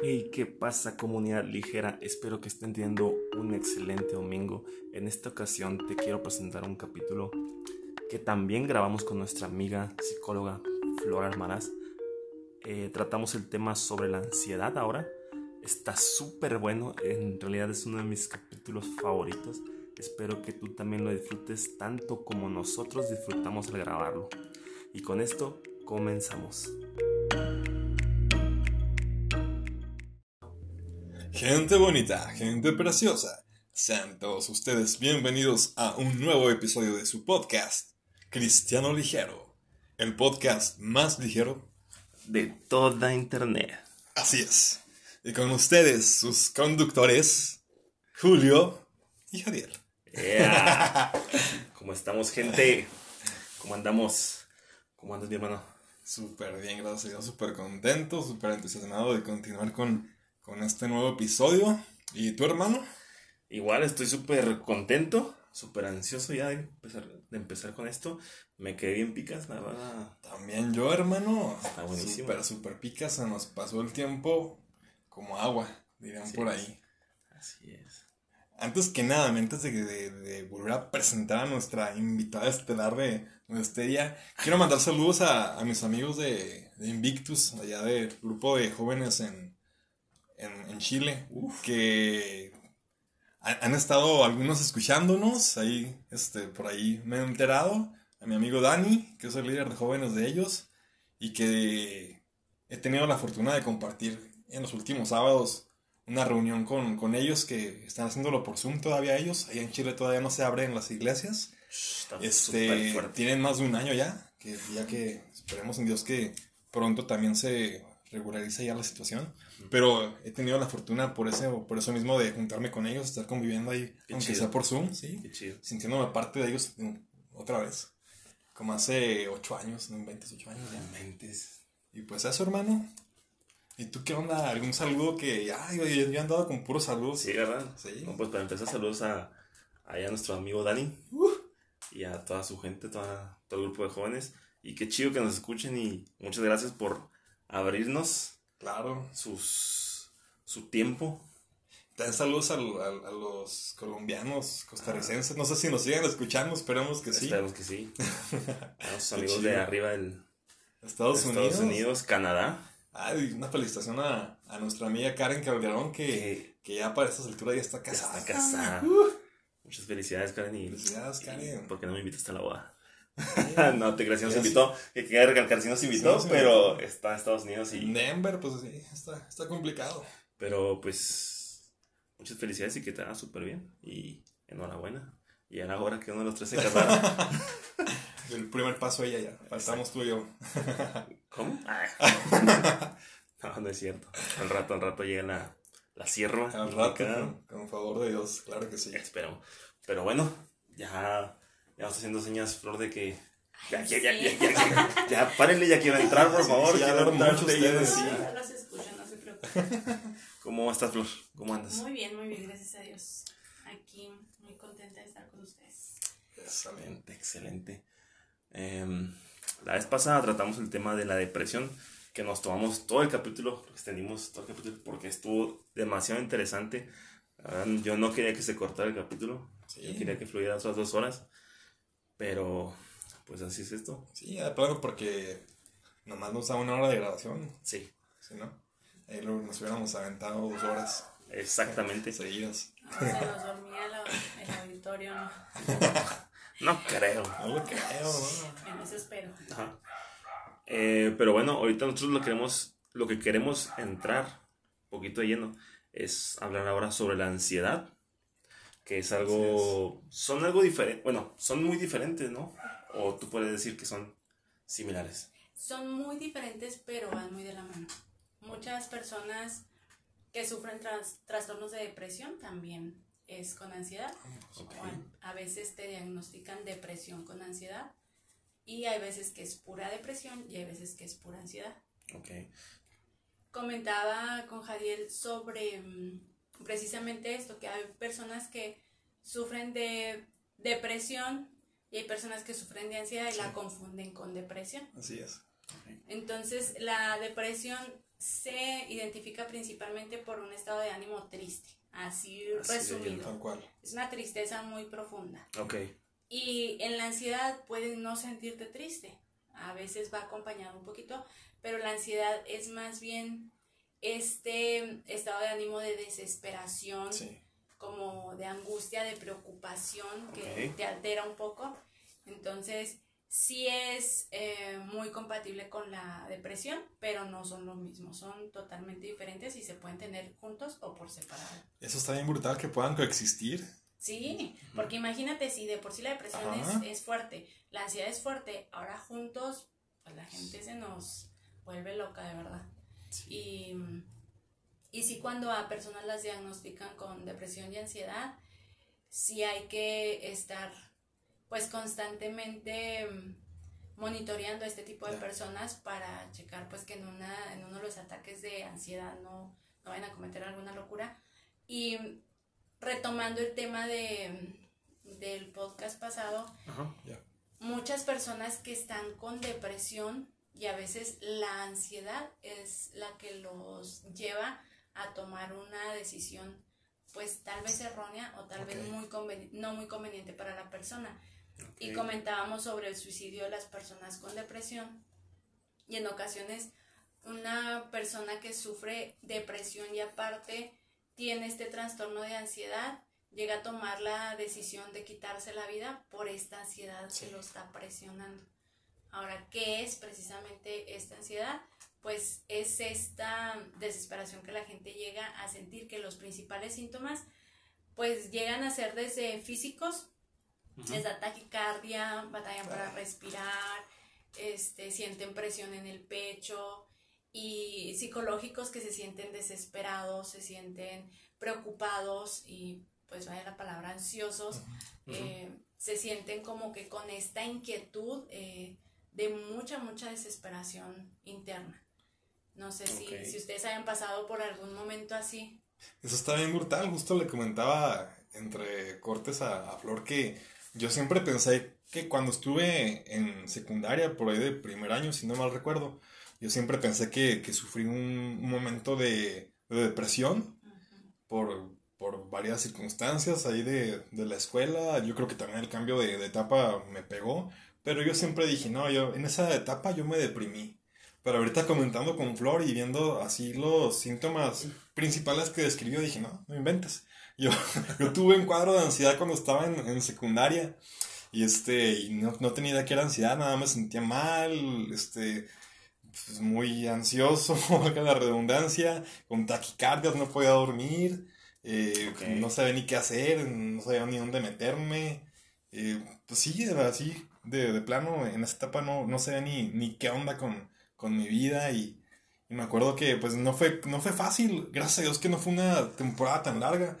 Hey, ¿qué pasa comunidad ligera? Espero que estén teniendo un excelente domingo. En esta ocasión te quiero presentar un capítulo que también grabamos con nuestra amiga psicóloga Flora Armaraz. Eh, tratamos el tema sobre la ansiedad ahora. Está súper bueno, en realidad es uno de mis capítulos favoritos. Espero que tú también lo disfrutes tanto como nosotros disfrutamos al grabarlo. Y con esto comenzamos. Gente bonita, gente preciosa, sean todos ustedes bienvenidos a un nuevo episodio de su podcast, Cristiano Ligero, el podcast más ligero de toda internet. Así es. Y con ustedes, sus conductores, Julio y Javier. Yeah. ¿Cómo estamos, gente? ¿Cómo andamos? ¿Cómo andas, mi hermano? Súper bien, gracias a Dios, súper contento, súper entusiasmado de continuar con, con este nuevo episodio. ¿Y tu hermano? Igual estoy súper contento, súper ansioso ya de empezar, de empezar con esto. Me quedé bien picas, la verdad. También yo, hermano. Está buenísimo. Súper, súper picas, se nos pasó el tiempo como agua, dirían Así por es. ahí. Así es. Antes que nada, antes de, de- de volver a presentar a nuestra invitada estelar de, de este día, quiero mandar saludos a, a mis amigos de, de Invictus, allá del grupo de jóvenes en, en, en Chile, que ha- han estado algunos escuchándonos, ahí, este, por ahí me he enterado, a mi amigo Dani, que es el líder de jóvenes de ellos, y que he tenido la fortuna de compartir en los últimos sábados una reunión con, con ellos que están haciéndolo por Zoom todavía ellos. Allá en Chile todavía no se abren las iglesias. Está Este, tienen más de un año ya, que ya que esperemos en Dios que pronto también se regularice ya la situación. Pero he tenido la fortuna por ese, por eso mismo de juntarme con ellos, estar conviviendo ahí, Qué aunque chido. sea por Zoom, sí, Qué chido. sintiéndome parte de ellos mm, otra vez. Como hace ocho años, no 28 años ya. Mentes. Y pues eso, hermano. ¿Y tú qué onda? ¿Algún saludo que... Ay, yo, he andado con puros saludos. Sí, ¿verdad? Sí. No, pues para empezar, saludos a, allá a nuestro amigo Dani y a toda su gente, toda, todo el grupo de jóvenes. Y qué chido que nos escuchen y muchas gracias por abrirnos Claro. sus, su tiempo. También saludos a, a- a los colombianos, costarricenses. No sé si nos siguen escuchando, esperemos que sí. Esperemos que sí. Qué amigos de arriba del Estados, de Unidos. Estados Unidos, Canadá. Ay, una felicitación a, a nuestra amiga Karen Calderón, que, que ya para estas alturas ya está Ya casada. está casada. Uh, Muchas felicidades, Karen. Y, Felicidades, Karen. ¿Por qué no me invitaste a la boda? No, te creas, sí nos invitó. Que quería recalcar, sí nos invitó, pero invitó. está en Estados Unidos y En Denver, pues sí, está, está complicado. Pero pues muchas felicidades y que te haga súper bien. Y enhorabuena. Y era hora que uno de los tres se casara. El primer paso ella ya. Faltamos tú y yo. ¿Cómo? No, no es cierto. Al rato, al rato llega la, la sierra. Al rato, con, con favor de Dios, claro que sí. Esperemos. Pero bueno, ya, ya está haciendo señas, Flor, de que. Ya, ya, ya, ya, ya, ya, ya, párenle, ya quiero entrar, por favor. sí, ya quiero entrar ustedes. sí. Los escucho, no se preocupen. ¿Cómo estás, Flor? ¿Cómo andas? Muy bien, muy bien, gracias a Dios. Aquí muy contenta de estar con ustedes. Excelente, excelente. Em, la vez pasada tratamos el tema de la depresión, que nos tomamos todo el capítulo, lo extendimos todo el capítulo porque estuvo demasiado interesante. La verdad, yo no quería que se cortara el capítulo, Sí. yo quería que fluyera otras dos horas, pero pues así es esto. Sí, de plano porque nomás nos da una hora de grabación, Sí, ¿sí no? Ahí luego nos hubiéramos aventado dos horas exactamente. seguidas. No, se nos dormía el auditorio, no. No creo. No lo creo, ¿no? En eso espero. Ajá. Eh, pero bueno, ahorita nosotros lo queremos, lo que queremos entrar un poquito de lleno es hablar ahora sobre la ansiedad, que es algo, son algo diferente, bueno, son muy diferentes, ¿no? O tú puedes decir que son similares. Son muy diferentes, pero van muy de la mano. Muchas personas que sufren tras- trastornos de depresión también es con ansiedad. Ok. O a- a veces te diagnostican depresión con ansiedad y hay veces que es pura depresión y hay veces que es pura ansiedad. Ok. Comentaba con Jadiel sobre mm, precisamente esto, que hay personas que sufren de depresión y hay personas que sufren de ansiedad y la confunden con depresión. Así es. Entonces, la depresión se identifica principalmente por un estado de ánimo triste, así, Así de resumido. Tal cual. Es una tristeza muy profunda. Ok. Y en la ansiedad puedes no sentirte triste. A veces va acompañado un poquito, pero la ansiedad es más bien este estado de ánimo de desesperación, Sí. como de angustia, de preocupación que te altera un poco. Entonces, sí es eh, muy compatible con la depresión, pero no son lo mismo, son totalmente diferentes y se pueden tener juntos o por separado. Eso está bien brutal que puedan coexistir. Sí, porque imagínate si de por sí la depresión es, es fuerte, la ansiedad es fuerte, ahora juntos, pues la gente se nos vuelve loca de verdad. Y, y sí cuando a personas las diagnostican con depresión y ansiedad, sí hay que estar pues constantemente monitoreando a este tipo de personas para checar pues que en, una, en uno de los ataques de ansiedad no, no vayan a cometer alguna locura. Y retomando el tema de, del podcast pasado, Ajá. Muchas personas que están con depresión y a veces la ansiedad es la que los lleva a tomar una decisión pues tal vez errónea o tal vez muy no muy conveniente para la persona. Y comentábamos sobre el suicidio de las personas con depresión y en ocasiones una persona que sufre depresión y aparte tiene este trastorno de ansiedad llega a tomar la decisión de quitarse la vida por esta ansiedad Sí. que lo está presionando. Ahora, ¿qué es precisamente esta ansiedad? Pues es esta desesperación que la gente llega a sentir que los principales síntomas pues llegan a ser desde físicos, les da taquicardia, batallan para Ah. respirar, este, sienten presión en el pecho y psicológicos que se sienten desesperados, se sienten preocupados y pues vaya la palabra ansiosos, eh, se sienten como que con esta inquietud eh, de mucha, mucha desesperación interna. No sé si, Ok. si ustedes hayan pasado por algún momento así. Eso está bien brutal. Justo le comentaba entre cortes a, a Flor que yo siempre pensé que cuando estuve en secundaria, por ahí de primer año, si no mal recuerdo, yo siempre pensé que, que sufrí un, un momento de, de depresión por, por varias circunstancias ahí de, de la escuela. Yo creo que también el cambio de, de etapa me pegó. Pero yo siempre dije, no, yo en esa etapa yo me deprimí. Pero ahorita comentando con Flor y viendo así los síntomas principales que describió, dije, no, no inventes. Yo, yo tuve un cuadro de ansiedad cuando estaba en, en secundaria y este, y no, no tenía idea que era ansiedad, nada me sentía mal, este, pues, muy ansioso, valga la redundancia, con taquicardias, no podía dormir, eh, no sabía ni qué hacer, no sabía ni dónde meterme, eh, pues sí, era así, de, de plano, en esa etapa no, no sabía ni, ni qué onda con, con mi vida y, me acuerdo que pues no fue, no fue fácil, gracias a Dios que no fue una temporada tan larga,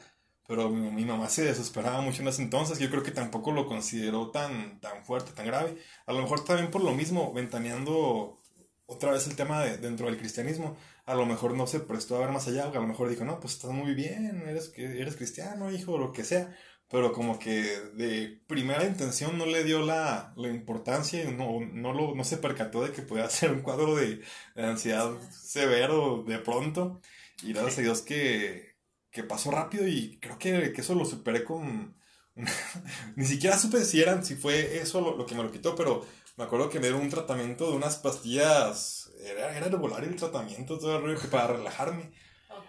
pero mi, mamá se desesperaba mucho en ese entonces, yo creo que tampoco lo consideró tan, tan fuerte, tan grave, a lo mejor también por lo mismo, ventaneando otra vez el tema de, dentro del cristianismo, a lo mejor no se prestó a ver más allá, a lo mejor dijo, no, pues estás muy bien, eres, eres cristiano, hijo, o lo que sea, pero como que de primera intención no le dio la, la importancia y no, no, lo, no se percató de que podía ser un cuadro de, de ansiedad severo de pronto, y gracias a Dios que, que pasó rápido y creo que, que eso lo superé con... Ni siquiera supe si, eran, si fue eso lo, lo que me lo quitó, pero me acuerdo que me dieron un tratamiento de unas pastillas, era, era herbolario el tratamiento, todo el rollo que para relajarme.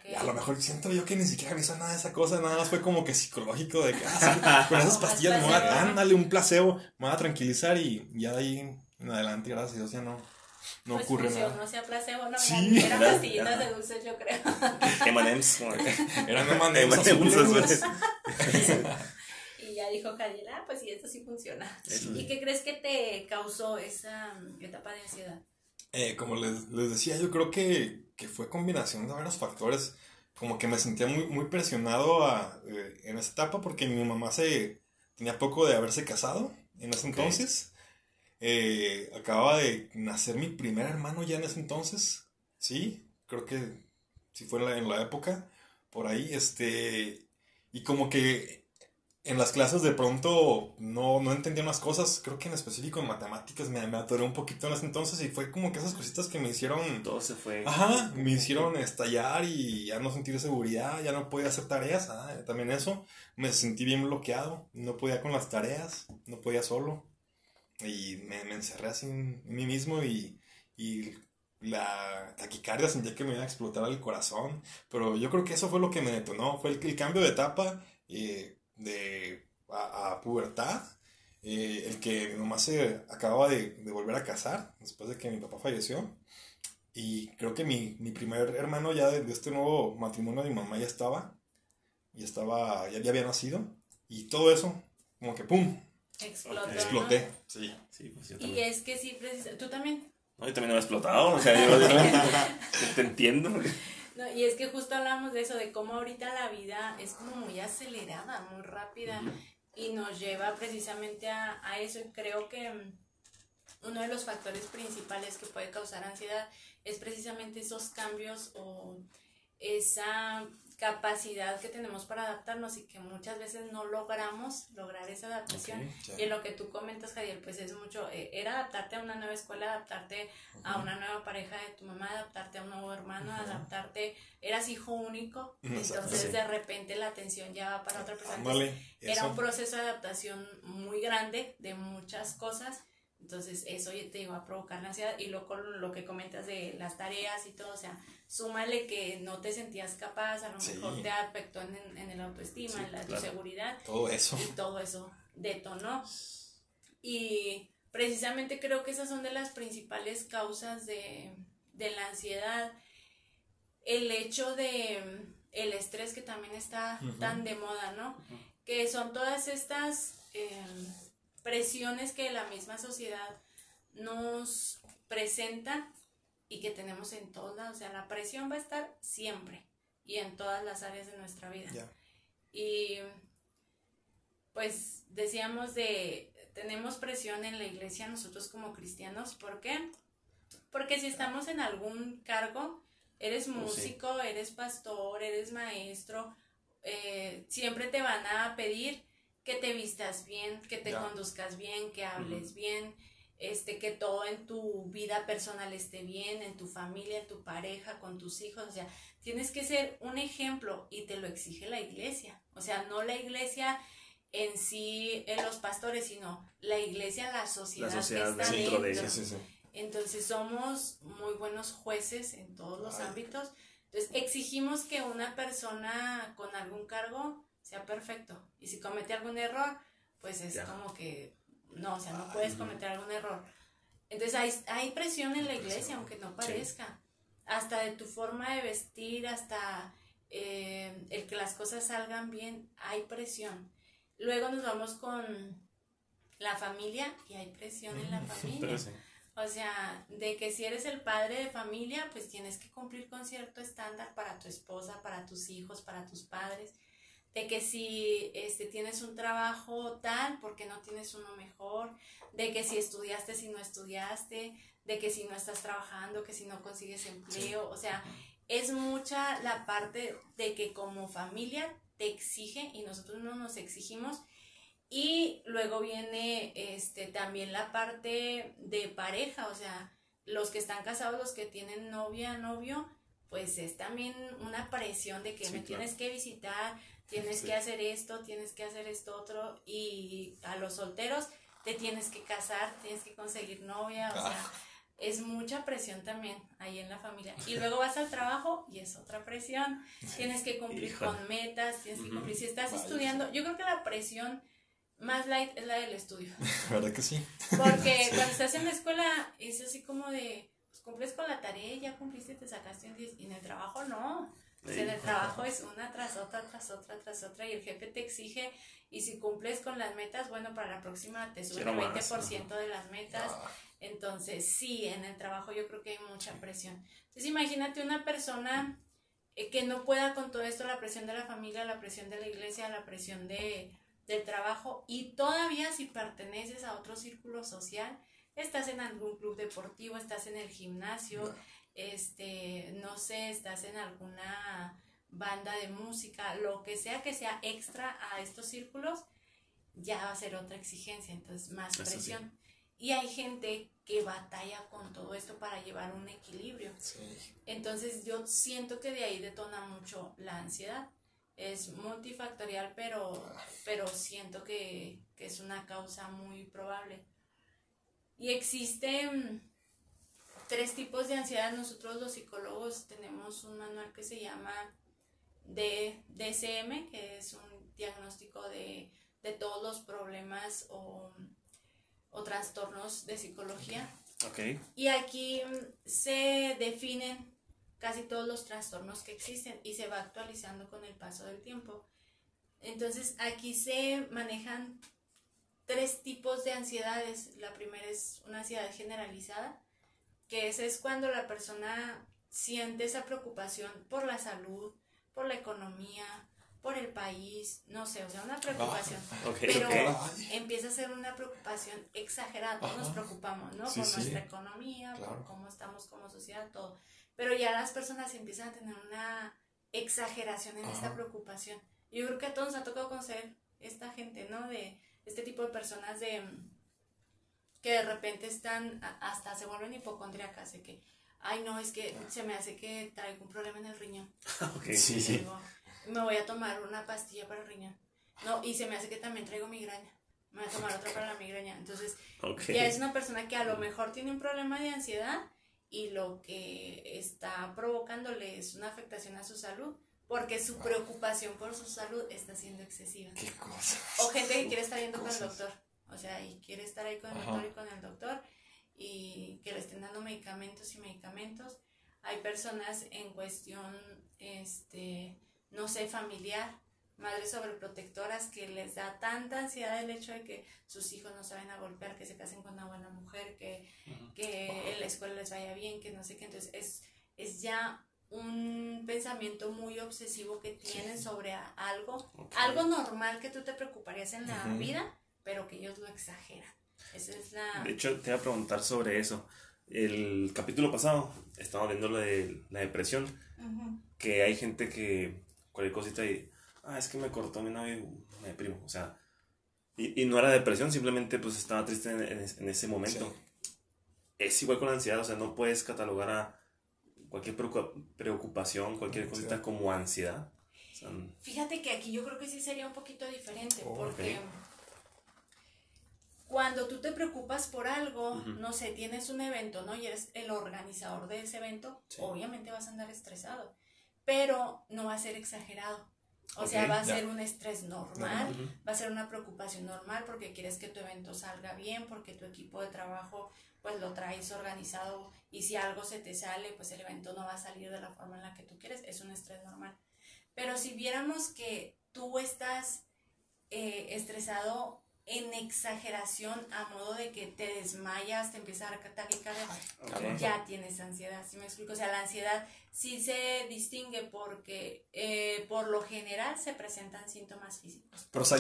Ok. Y a lo mejor siento yo que ni siquiera me hizo nada de esa cosa, nada más fue como que psicológico de que ah, sí, con esas pastillas me voy a, ándale, un placebo, me voy a tranquilizar y ya de ahí en adelante, gracias a Dios, ya no, no Pues ocurre nada. no sea placebo, no, Sí. eran, pastillitas de dulces, yo creo. M&M's. como- Eran M&M's. Y ya dijo Cadiel, ah, pues sí, esto sí funciona. Eso ¿Y qué crees que te causó esa mm, etapa de ansiedad? Eh, como les, les decía, yo creo que, que fue combinación de varios factores. Como que me sentía muy, muy presionado a, eh, en esa etapa porque mi mamá se tenía poco de haberse casado en ese entonces. Eh, acababa de nacer mi primer hermano ya en ese entonces. Sí, creo que sí fue en la, en la época. Por ahí, este. Y como que en las clases de pronto no, no entendía unas cosas, creo que en específico en matemáticas me, me atoré un poquito en ese entonces y fue como que esas cositas que me hicieron... Todo se fue. Ajá, me hicieron estallar y ya no sentir seguridad, ya no podía hacer tareas, ah, también eso, me sentí bien bloqueado, no podía con las tareas, no podía solo. Y me, me encerré así en mí mismo y, y la taquicardia sentía que me iba a explotar el corazón, pero yo creo que eso fue lo que me detonó, fue el, el cambio de etapa eh, de, a, a pubertad, eh, el que mi mamá se acababa de, de, volver a casar después de que mi papá falleció. Y creo que mi, mi primer hermano ya de, de, este nuevo matrimonio de mi mamá ya estaba, ya estaba, ya, ya había nacido. Y todo eso, como que ¡pum! Explotó. Okay. Exploté, ¿no? sí. sí pues y es que sí, tú también. No, yo también me he explotado, o sea, yo, yo te entiendo. No, y es que justo hablamos de eso, de cómo ahorita la vida es como muy acelerada, muy rápida, y nos lleva precisamente a, a, eso. Y creo que uno de los factores principales que puede causar ansiedad es precisamente esos cambios o esa capacidad que tenemos para adaptarnos y que muchas veces no logramos lograr esa adaptación. Okay, yeah. Y en lo que tú comentas, Javier, pues es mucho, eh, era adaptarte a una nueva escuela, adaptarte uh -huh. a una nueva pareja de tu mamá, adaptarte a un nuevo hermano, uh -huh. adaptarte, eras hijo único, entonces sí. de repente la atención ya va para otra persona. Era un proceso de adaptación muy grande de muchas cosas. Entonces eso te iba a provocar la ansiedad y luego lo que comentas de las tareas y todo, o sea, súmale que no te sentías capaz, a lo sí. mejor te afectó en, en el autoestima, sí, en la claro. tu seguridad. Todo eso. Y todo eso detonó. Y precisamente creo que esas son de las principales causas de, de la ansiedad. El hecho de el estrés que también está uh -huh. tan de moda, ¿no? Uh -huh. Que son todas estas eh, presiones que la misma sociedad nos presenta y que tenemos en todos lados. O sea, la presión va a estar siempre y en todas las áreas de nuestra vida. Yeah. Y pues decíamos de, tenemos presión en la iglesia nosotros como cristianos. ¿Por qué? Porque si estamos en algún cargo, eres músico, oh, sí. eres pastor, eres maestro, eh, siempre te van a pedir que te vistas bien, que te yeah. conduzcas bien, que hables uh -huh. bien este, que todo en tu vida personal esté bien, en tu familia, en tu pareja, con tus hijos, o sea, tienes que ser un ejemplo y te lo exige la iglesia, o sea, no la iglesia en sí, en los pastores, sino la iglesia, la sociedad, la sociedad que está dentro dentro. de sí, sí, sí. Entonces somos muy buenos jueces en todos los Ay. ámbitos. Entonces exigimos que una persona con algún cargo sea perfecto. Y si comete algún error, pues es ya. como que no, o sea, no puedes cometer algún error. Entonces hay, hay presión en la iglesia, aunque no parezca. Sí. Hasta de tu forma de vestir, hasta eh, el que las cosas salgan bien, hay presión. Luego nos vamos con la familia y hay presión en la familia. O sea, de que si eres el padre de familia, pues tienes que cumplir con cierto estándar para tu esposa, para tus hijos, para tus padres de que si este, tienes un trabajo tal, porque no tienes uno mejor, de que si estudiaste, si no estudiaste, de que si no estás trabajando, que si no consigues empleo, o sea, es mucha la parte de que como familia te exige y nosotros no nos exigimos. Y luego viene este, también la parte de pareja, o sea, los que están casados, los que tienen novia, novio, pues es también una presión de que sí, me claro. tienes que visitar, tienes sí. que hacer esto, tienes que hacer esto otro, y a los solteros te tienes que casar, tienes que conseguir novia, o sea, es mucha presión también ahí en la familia. Y luego vas al trabajo y es otra presión, tienes que cumplir con metas, tienes que cumplir, si estás estudiando, yo creo que la presión más light es la del estudio. ¿Verdad que sí? Porque sí. cuando estás en la escuela es así como de, pues cumples con la tarea, ya cumpliste, te sacaste un 10, y en el trabajo no. O sea, en el trabajo es una tras otra, tras otra, tras otra, y el jefe te exige, y si cumples con las metas, bueno, para la próxima te sube el 20% de las metas. Entonces, sí, en el trabajo yo creo que hay mucha presión. Entonces, imagínate una persona eh, que no pueda con todo esto, la presión de la familia, la presión de la iglesia, la presión de, del trabajo, y todavía si perteneces a otro círculo social, estás en algún club deportivo, estás en el gimnasio, no este, no sé, estás en alguna banda de música, lo que sea que sea extra a estos círculos, ya va a ser otra exigencia, entonces más Eso sí. presión. Y hay gente que batalla con todo esto para llevar un equilibrio. Sí. Entonces yo siento que de ahí detona mucho la ansiedad. Es multifactorial, pero, pero siento que, que es una causa muy probable. Y existen tres tipos de ansiedad. Nosotros los psicólogos tenemos un manual que se llama DSM, que es un diagnóstico de, de todos los problemas o, o trastornos de psicología. Ok. Y aquí mm, se definen casi todos los trastornos que existen y se va actualizando con el paso del tiempo. Entonces aquí se manejan tres tipos de ansiedades. La primera es una ansiedad generalizada, que esa es cuando la persona siente esa preocupación por la salud, por la economía, por el país, no sé, o sea, una preocupación. Ok, Pero empieza a ser una preocupación exagerada, nos preocupamos, ¿no? Sí, por sí. nuestra economía, Claro. por cómo estamos como sociedad, todo. Pero ya las personas empiezan a tener una exageración en esta preocupación. Yo creo que a todos nos ha tocado conocer esta gente, ¿no? De este tipo de personas de mm, que de repente están, a- hasta se vuelven hipocondriacas, de que, ay, no, es que se me hace que traigo un problema en el riñón. Ok. Sí, sí. digo, me voy a tomar una pastilla para el riñón. No, y se me hace que también traigo migraña. Me voy a tomar otra para la migraña. Entonces, ya es una persona que a lo mejor tiene un problema de ansiedad y lo que está provocándole es una afectación a su salud porque su preocupación por su salud está siendo excesiva. Qué cosa. O gente que quiere estar yendo con el Cosas. doctor. O sea, y quiere estar ahí con el Ajá. doctor y con el doctor y que le estén dando medicamentos y medicamentos. Hay personas en cuestión, este, no sé, familiar, madres sobreprotectoras que les da tanta ansiedad el hecho de que sus hijos no saben a golpear, que se casen con una buena mujer, que, que en la escuela les vaya bien, que no sé qué. Entonces es, es ya un pensamiento muy obsesivo que tienen sobre algo, algo normal que tú te preocuparías en la vida, pero que ellos lo exageran. Esa es la... De hecho, te iba a preguntar sobre eso. El capítulo pasado estábamos viendo lo de la depresión, Ujú. que hay gente que cualquier cosita y, ah, es que me cortó mi novio y me deprimo. O sea, y, y no era depresión, simplemente pues estaba triste en, en- en ese momento. Es igual con la ansiedad, o sea, no puedes catalogar a cualquier preocupa- preocupación, cualquier Sí. cosita como ansiedad. O sea, Fíjate que aquí yo creo que sí sería un poquito diferente, Oh, porque ok. Cuando tú te preocupas por algo, no sé, tienes un evento, ¿no? Y eres el organizador de ese evento, Sí. obviamente vas a andar estresado, pero no va a ser exagerado. O sea, va a ya. ser un estrés normal, va a ser una preocupación normal porque quieres que tu evento salga bien, porque tu equipo de trabajo pues lo traes organizado y si algo se te sale, pues el evento no va a salir de la forma en la que tú quieres, es un estrés normal. Pero si viéramos que tú estás eh, estresado en exageración a modo de que te desmayas, te empieza a dar taquicardia, ya tienes ansiedad, ¿sí me explico? O sea, la ansiedad sí se distingue porque eh, por lo general se presentan síntomas físicos. Pero, o sea.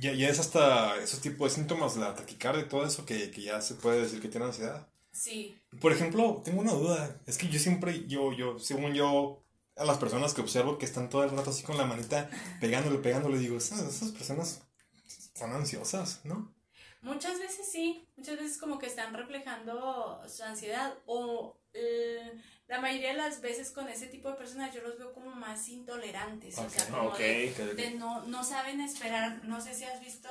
Ya, ya es hasta esos tipos de síntomas, la taquicardia y todo eso, que, que ya se puede decir que tiene ansiedad. Sí, Por ejemplo, tengo una duda. Es que yo siempre, yo, yo, según yo, a las personas que observo que están todo el rato así con la manita pegándole, pegándole, digo, esas, esas personas son ansiosas, ¿no? muchas veces sí, muchas veces como que están reflejando su ansiedad o eh, la mayoría de las veces con ese tipo de personas yo los veo como más intolerantes, o sea, Ok. como Ok. de, de no, no saben esperar, no sé si has visto,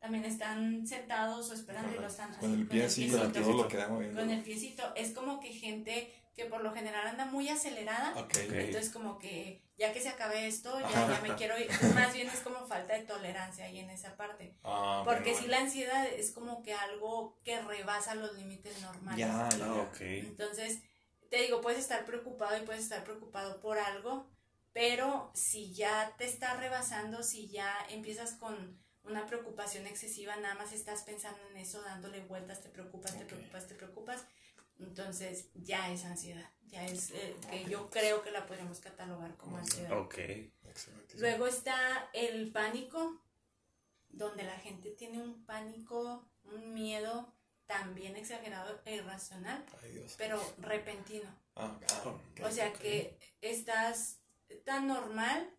también están sentados o esperando y lo están Con el pie así, piecito. con todo lo que da moviendo. con el piecito. Es como que gente que por lo general anda muy acelerada. Ok. Ok. Entonces como que ya que se acabe esto, ya, me quiero ir. Más bien es como falta de tolerancia ahí en esa parte. Ah, Porque bueno, si bueno. la ansiedad es como que algo que rebasa los límites normales. Ya, ya. Ok. Entonces, te digo, puedes estar preocupado y puedes estar preocupado por algo, pero si ya te está rebasando, si ya empiezas con una preocupación excesiva, nada más estás pensando en eso, dándole vueltas, te preocupas, te preocupas, te preocupas, entonces ya es ansiedad, ya es eh, que yo creo que la podemos catalogar como ansiedad. Ok. Excelente. Luego está el pánico, donde la gente tiene un pánico, un miedo también exagerado e irracional, Ay, Dios. pero repentino. Ah, O sea que estás tan normal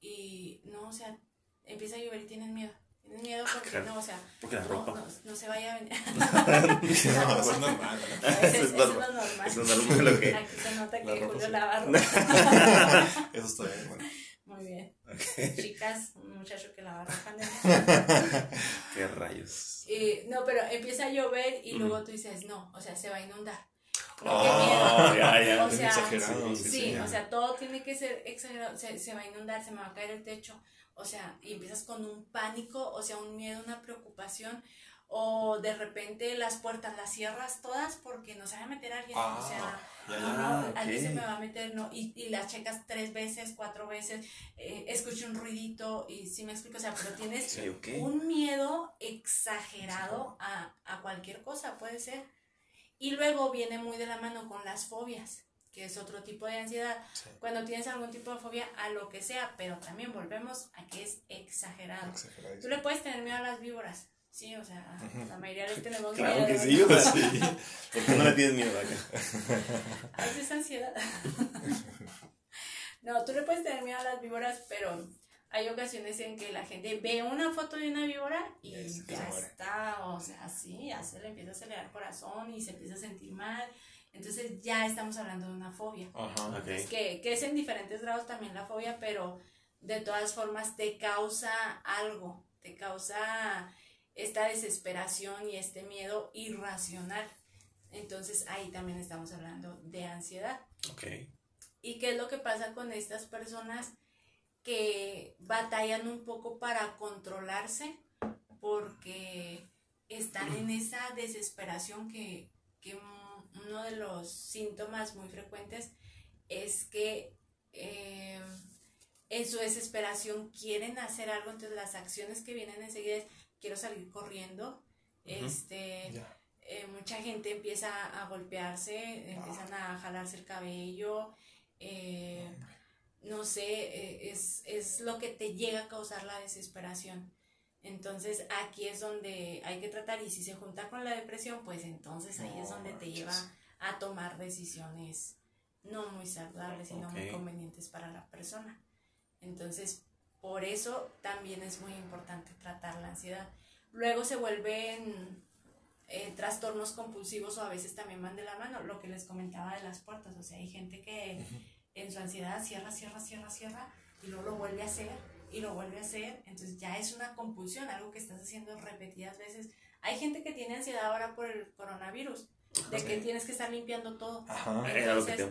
y no, o sea, empieza a llover y tienes miedo. Miedo porque claro. no, o sea, Porque la no, ropa. no, no se vaya a venir. No, eso es normal. ¿no? Eso es, normal. normal. Eso es normal, lo que- Aquí se nota que Julio lava ropa. Eso está bien, bueno. Muy bien. Chicas, un muchacho que lava ropa. Qué rayos. Y, no, pero empieza a llover y luego tú dices, no, o sea, se va a inundar. No, Oh, ya, ya. O sea, exagerado. sí, Sí, sí, o sea, todo tiene que ser exagerado, se, se va a inundar, se me va a caer el techo, o sea, y empiezas con un pánico, o sea, un miedo, una preocupación, o de repente las puertas las cierras todas porque no se va a meter alguien, o Ah, sea, no, ya. no, Ah, alguien se me va a meter, no, y, y las checas tres veces, cuatro veces, eh, escucho un ruidito, y sí me explico, o sea, pero tienes Sí, un miedo exagerado a, a cualquier cosa, puede ser. Y luego viene muy de la mano con las fobias, que es otro tipo de ansiedad. Sí. Cuando tienes algún tipo de fobia a lo que sea, pero también volvemos a que es exagerado. Tú le puedes tener miedo a las víboras, sí, o sea, la mayoría les tenemos Claro miedo. que sí, o sea, ¿por qué no le tienes miedo acá? A veces es ansiedad. no, tú le puedes tener miedo a las víboras, pero hay ocasiones en que la gente ve una foto de una víbora y Ya está, o sea, sí, ya se le empieza a acelerar el corazón y se empieza a sentir mal. Entonces ya estamos hablando de una fobia. Ajá. Que, que es en diferentes grados también la fobia, pero de todas formas te causa algo, te causa esta desesperación y este miedo irracional. Entonces ahí también estamos hablando de ansiedad. Ok. ¿Y qué es lo que pasa con estas personas que batallan un poco para controlarse porque están en esa desesperación que, que un- uno de los síntomas muy frecuentes es que eh, en su desesperación quieren hacer algo, entonces las acciones que vienen enseguida es quiero salir corriendo, este eh, mucha gente empieza a golpearse, empiezan a jalarse el cabello, eh, no sé, eh, es, es lo que te llega a causar la desesperación. Entonces aquí es donde hay que tratar y si se junta con la depresión, pues entonces ahí es donde te lleva a tomar decisiones no muy saludables y no muy convenientes para la persona. Entonces, por eso también es muy importante tratar la ansiedad. Luego se vuelven eh, trastornos compulsivos o a veces también van de la mano, lo que les comentaba de las puertas, o sea, hay gente que en su ansiedad cierra, cierra, cierra, cierra y luego lo vuelve a hacer y lo vuelve a hacer, entonces ya es una compulsión, algo que estás haciendo repetidas veces. Hay gente que tiene ansiedad ahora por el coronavirus, de que tienes que estar limpiando todo. Ajá. Era lo que te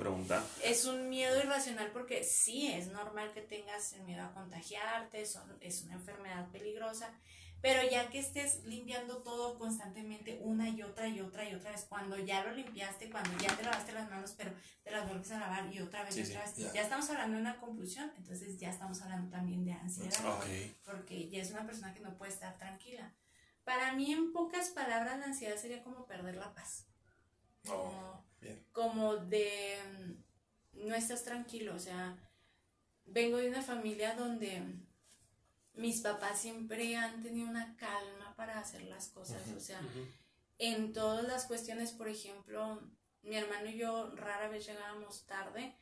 es un miedo irracional porque sí, es normal que tengas el miedo a contagiarte, son- es una enfermedad peligrosa, pero ya que estés limpiando todo constantemente una y otra y otra y otra vez, cuando ya lo limpiaste, cuando ya te lavaste las manos, pero te las vuelves a lavar y otra vez y Sí, otra sí, vez, ya. ya estamos hablando de una compulsión, entonces ya estamos hablando también de ansiedad porque ya es una persona que no puede estar tranquila. Para mí, en pocas palabras, la ansiedad sería como perder la paz. Oh, Como, como de mm, no estás tranquilo. O sea, vengo de una familia donde mis papás siempre han tenido una calma para hacer las cosas. O sea, en todas las cuestiones, por ejemplo, mi hermano y yo rara vez llegábamos tarde,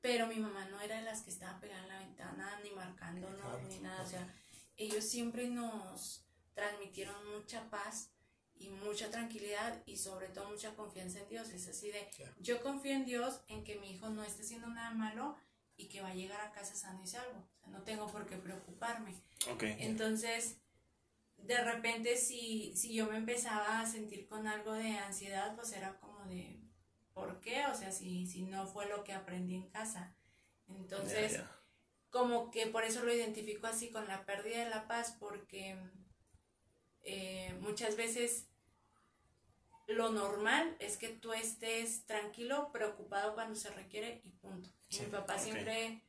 pero mi mamá no era de las que estaba pegada en la ventana, ni marcando, no, Claro. ni nada. O sea, ellos siempre nos transmitieron mucha paz y mucha tranquilidad y sobre todo mucha confianza en Dios. Es así de, yo confío en Dios en que mi hijo no esté haciendo nada malo y que va a llegar a casa sano y salvo. O sea, no tengo por qué preocuparme. Entonces, de repente, si, si yo me empezaba a sentir con algo de ansiedad, pues era como de, ¿por qué? O sea, si, si no fue lo que aprendí en casa. Entonces, como que por eso lo identifico así con la pérdida de la paz, porque eh, muchas veces lo normal es que tú estés tranquilo, preocupado cuando se requiere y punto. Sí, mi papá siempre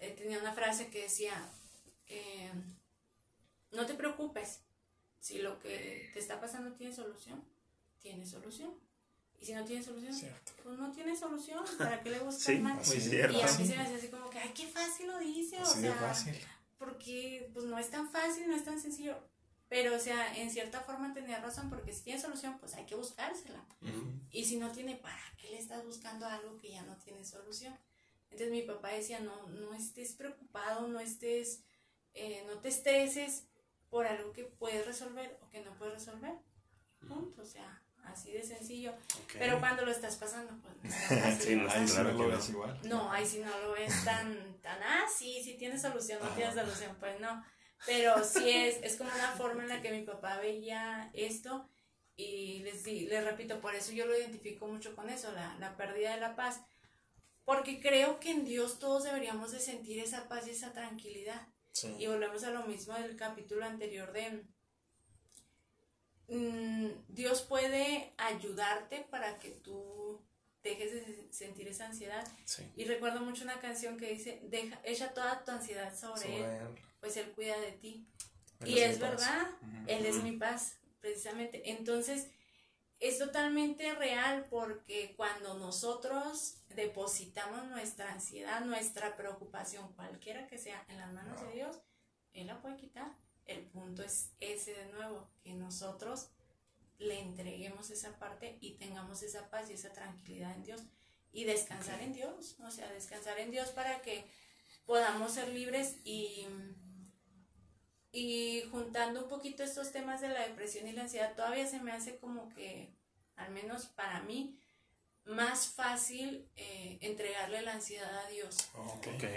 eh, tenía una frase que decía, eh, no te preocupes, si lo que te está pasando tiene solución, tiene solución. Y si no tiene solución, Cierto. pues no tiene solución, ¿para qué le buscas Sí, más? muy cierto. Y a mí se me hace así como que, ay, qué fácil lo dice, o así sea, fácil. porque pues no es tan fácil, no es tan sencillo. Pero, o sea, en cierta forma tenía razón, porque si tiene solución, pues hay que buscársela. Y si no tiene, ¿para qué le estás buscando algo que ya no tiene solución? Entonces mi papá decía, no, no estés preocupado, no estés, eh, no te estreses por algo que puedes resolver o que no puedes resolver. Punto, o sea, así de sencillo. Pero cuando lo estás pasando, pues no sí, no, ahí no lo ves igual. No, ahí sí no lo ves tan, tan, ah, sí, sí tienes solución, no tienes solución, pues no. Pero sí es, es como una forma en la que mi papá veía esto y les, les repito, por eso yo lo identifico mucho con eso, la, la pérdida de la paz, porque creo que en Dios todos deberíamos de sentir esa paz y esa tranquilidad. Y volvemos a lo mismo del capítulo anterior de mm, Dios puede ayudarte para que tú dejes de sentir esa ansiedad. Y recuerdo mucho una canción que dice, deja, echa toda tu ansiedad sobre, él, pues Él cuida de ti. y es, verdad, Él es mi paz, precisamente. Entonces, es totalmente real porque cuando nosotros depositamos nuestra ansiedad, nuestra preocupación, cualquiera que sea, en las manos de Dios, Él la puede quitar. El punto es ese de nuevo, que nosotros le entreguemos esa parte y tengamos esa paz y esa tranquilidad en Dios y descansar en Dios, o sea, descansar en Dios para que podamos ser libres y, y juntando un poquito estos temas de la depresión y la ansiedad, todavía se me hace como que, al menos para mí, más fácil eh, entregarle la ansiedad a Dios.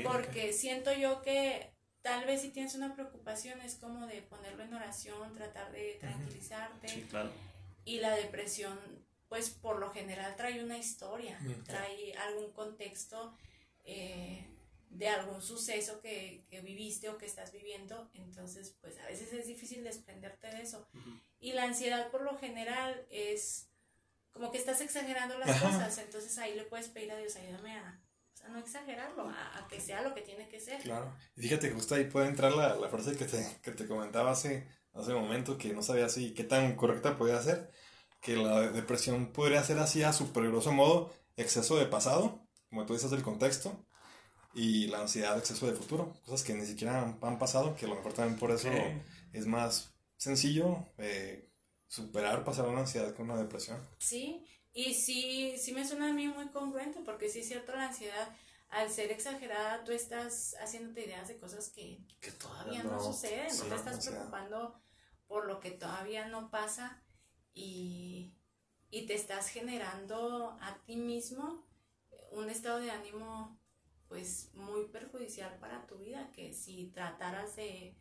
Porque siento yo que tal vez si tienes una preocupación es como de ponerlo en oración, tratar de tranquilizarte. Sí, claro. Y la depresión, pues por lo general trae una historia, trae algún contexto eh, de algún suceso que, que, viviste o que estás viviendo. Entonces, pues a veces es difícil desprenderte de eso. Y la ansiedad por lo general es como que estás exagerando las cosas, entonces ahí le puedes pedir a Dios, ayúdame a, o no exagerarlo, a, que sea lo que tiene que ser. Claro, y fíjate, justo ahí puede entrar la, la frase que te, que te comentaba hace, hace un momento, que no sabía si qué tan correcta podía ser, que la depresión podría ser así a su peligroso modo exceso de pasado, como tú dices del contexto, y la ansiedad exceso de futuro, cosas que ni siquiera han, pasado, que a lo mejor también por eso es más sencillo eh, superar, pasar una ansiedad con una depresión. Sí, y sí, sí me suena a mí muy congruente, porque sí es cierto, la ansiedad, al ser exagerada, tú estás haciéndote ideas de cosas que, todavía no, suceden, no te estás preocupando por lo que todavía no pasa y, y te estás generando a ti mismo un estado de ánimo pues muy perjudicial para tu vida, que si trataras de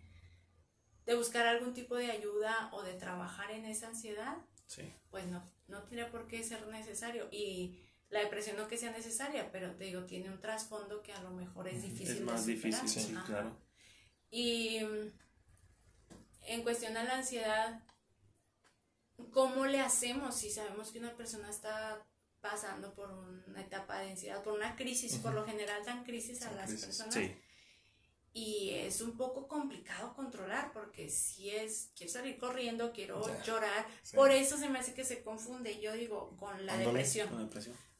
de buscar algún tipo de ayuda o de trabajar en esa ansiedad, pues no, no tiene por qué ser necesario. Y la depresión no que sea necesaria, pero te digo, tiene un trasfondo que a lo mejor es difícil. Es más difícil, sí, claro. Y en cuestión a la ansiedad, ¿cómo le hacemos si sabemos que una persona está pasando por una etapa de ansiedad, por una crisis? Por lo general dan crisis a las personas. Sí y es un poco complicado controlar porque si es, quiero salir corriendo, quiero llorar, por eso se me hace que se confunde, yo digo, con la depresión.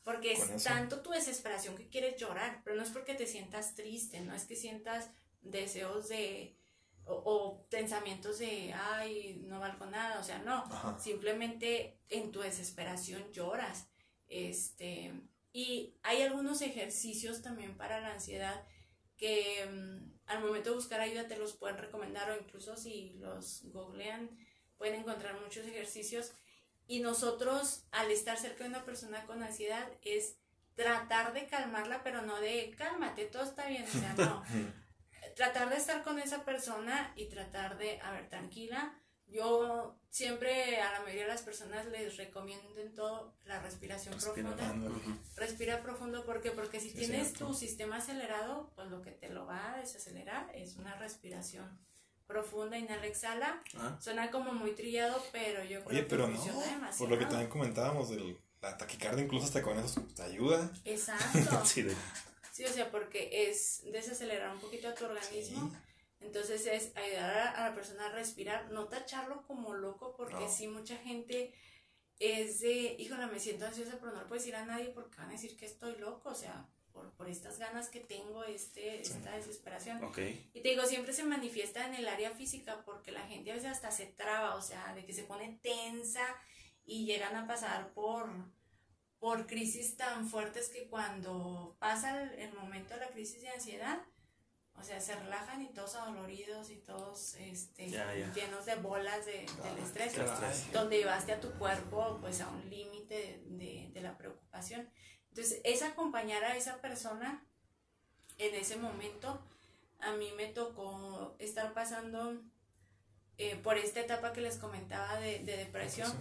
Porque es tanto tu desesperación que quieres llorar, pero no es porque te sientas triste, no es que sientas deseos de, o, pensamientos de, ay, no valgo nada, o sea, no, simplemente en tu desesperación lloras. Este, y hay algunos ejercicios también para la ansiedad que mm, al momento de buscar ayuda te los pueden recomendar o incluso si los googlean pueden encontrar muchos ejercicios. Y nosotros al estar cerca de una persona con ansiedad es tratar de calmarla pero no de cálmate todo está bien o sea no. Tratar de estar con esa persona y tratar de a ver tranquila yo siempre a la mayoría de las personas les recomiendo en todo la respiración profunda. Respira profundo porque porque si tienes tu sistema acelerado, pues lo que te lo va a desacelerar es una respiración profunda, inhala, exhala. Ah. Suena como muy trillado, pero yo creo pero que funciona no, demasiado. Por lo que también comentábamos del la taquicardia incluso hasta con eso te ayuda. Exacto. sí, sí, o sea, porque es desacelerar un poquito a tu organismo. Entonces es ayudar a la persona a respirar, no tacharlo como loco, porque si mucha gente es de, híjole, me siento ansiosa, pero no le puedo decir a nadie porque van a decir que estoy loco, o sea, por, por estas ganas que tengo, este, esta desesperación. Y te digo, siempre se manifiesta en el área física porque la gente a veces hasta se traba, o sea, de que se pone tensa y llegan a pasar por por crisis tan fuertes que cuando pasa el, el momento de la crisis de ansiedad, o sea, se relajan y todos adoloridos y todos este, Ya, ya. llenos de bolas de, del estrés, qué estrés. donde llevaste a tu cuerpo pues a un límite de, de la preocupación. Entonces, es acompañar a esa persona en ese momento. A mí me tocó estar pasando eh, por esta etapa que les comentaba de, de depresión,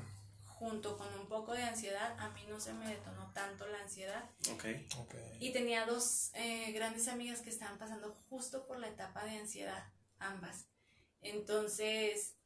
junto con un poco de ansiedad. A mí no se me detonó tanto la ansiedad. Ok. Ok. Y tenía dos eh, grandes amigas que estaban pasando justo por la etapa de ansiedad, ambas. Entonces,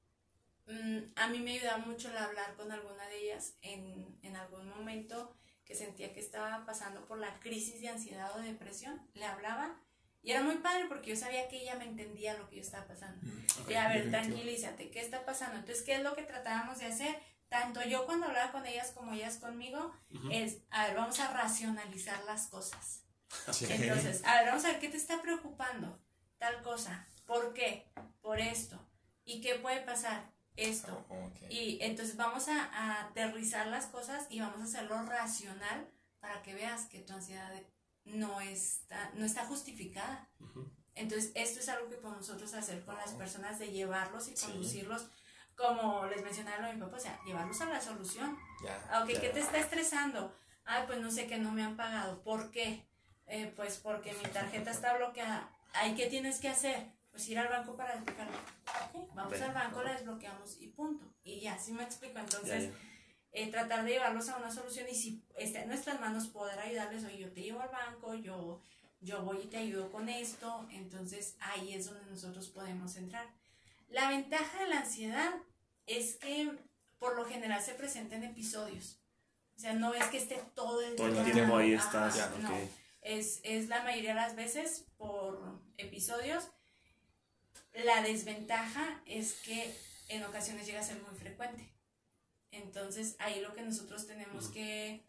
mm, a mí me ayudaba mucho el hablar con alguna de ellas en, en algún momento que sentía que estaba pasando por la crisis de ansiedad o depresión. Le hablaba y era muy padre porque yo sabía que ella me entendía lo que yo estaba pasando. Ok, Y a ver, tranquilízate, ¿qué está pasando? Entonces, ¿qué es lo que tratábamos de hacer? Tanto yo cuando hablaba con ellas como ellas conmigo, es, a ver, vamos a racionalizar las cosas. Sí. Entonces, a ver, vamos a ver qué te está preocupando, tal cosa. ¿Por qué? Por esto. ¿Y qué puede pasar? Esto. Ok. Y entonces vamos a, a aterrizar las cosas y vamos a hacerlo racional para que veas que tu ansiedad no está, no está justificada. Entonces, esto es algo que podemos nosotros hacer con las personas de llevarlos y Sí. Como les mencionaba mi papá, o sea, llevarlos a la solución. Ya. Ya. ¿qué te está estresando? Ay, pues no sé que no me han pagado. ¿Por qué? Eh, pues porque mi tarjeta está bloqueada. Ay, ¿qué tienes que hacer? Pues ir al banco para desbloquearla. Ok, vamos Ven. al banco, la desbloqueamos y punto. Y ya, así me explico. Ya, Entonces, ya. eh, tratar de llevarlos a una solución y si está en nuestras manos poder ayudarles, oye, yo te llevo al banco, yo, yo voy y te ayudo con esto. Entonces, ahí es donde nosotros podemos entrar. La ventaja de la ansiedad es que por lo general se presenta en episodios. O sea, no es que esté todo el Todo tiempo ahí Ajá, estás. ya, no. ok. Es, es la mayoría de las veces por episodios. La desventaja es que en ocasiones llega a ser muy frecuente. Entonces ahí lo que nosotros tenemos que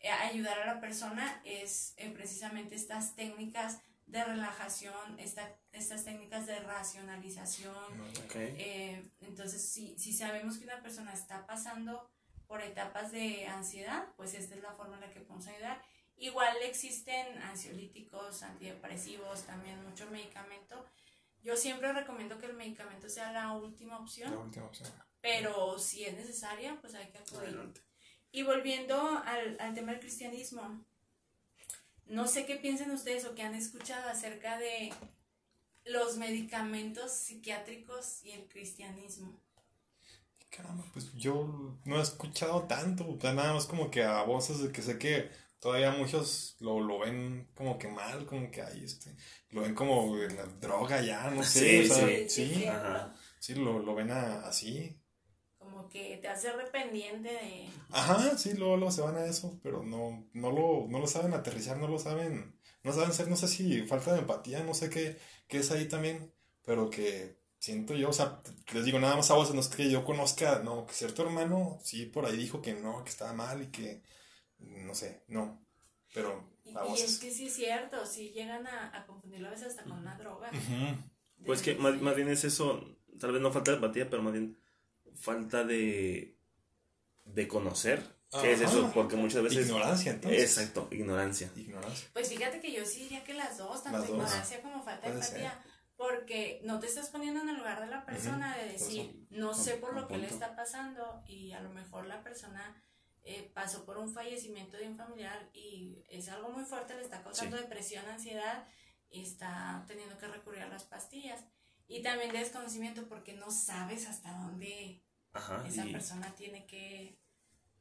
eh, ayudar a la persona es eh, precisamente estas técnicas de relajación, esta- estas técnicas de racionalización, Ok. eh, entonces, si, si sabemos que una persona está pasando por etapas de ansiedad, pues esta es la forma en la que podemos ayudar. Igual existen ansiolíticos, antidepresivos, también mucho medicamento. Yo siempre recomiendo que el medicamento sea la última La opción, última opción. pero si es necesaria, pues hay que acudir. Adelante. Y volviendo al, al tema del cristianismo, no sé qué piensen ustedes o qué han escuchado acerca de los medicamentos psiquiátricos y el cristianismo. Caramba, pues yo no he escuchado tanto, o sea, nada más como que a voces de que sé que todavía muchos lo, lo ven como que mal, como que hay este, lo ven como la droga ya, no sé, Sí, o sea, sí, sí, sí. Ajá. sí, lo, lo ven a- así. Como que te hace dependiente de... Ajá, sí, luego, luego se van a eso, pero no, no lo, no lo saben aterrizar, no lo saben, no saben ser, no sé si falta de empatía, no sé qué, qué es ahí también, pero que siento yo, o sea, les digo nada más a vos, no es que yo conozca, no, que cierto hermano, sí, por ahí dijo que no, que estaba mal y que, no sé, no, pero Y, a y voces. es que sí es cierto, sí llegan a, a confundirlo a veces hasta con una droga. Ujú. Pues que más, más bien es eso, tal vez no falta de empatía, pero más bien falta de, de conocer qué es eso, porque muchas veces... Ignorancia, entonces. Exacto, ignorancia. Ignorancia. Pues fíjate que yo sí diría que las dos, tanto Las dos. ignorancia como falta de empatía, porque no te estás poniendo en el lugar de la persona de decir, no sé por lo que le punto. está pasando y a lo mejor la persona eh, pasó por un fallecimiento de un familiar y es algo muy fuerte, le está causando Sí. depresión, ansiedad y está teniendo que recurrir a las pastillas. Y también de desconocimiento porque no sabes hasta dónde Ajá. esa y- persona tiene que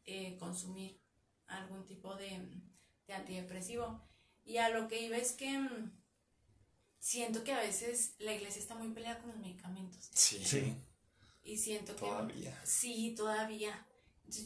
eh, consumir algún tipo de, de antidepresivo. Y a lo que iba es que mm, siento que a veces la iglesia está muy peleada con los medicamentos. Sí, Sí. Y siento que... todavía. Sí, todavía.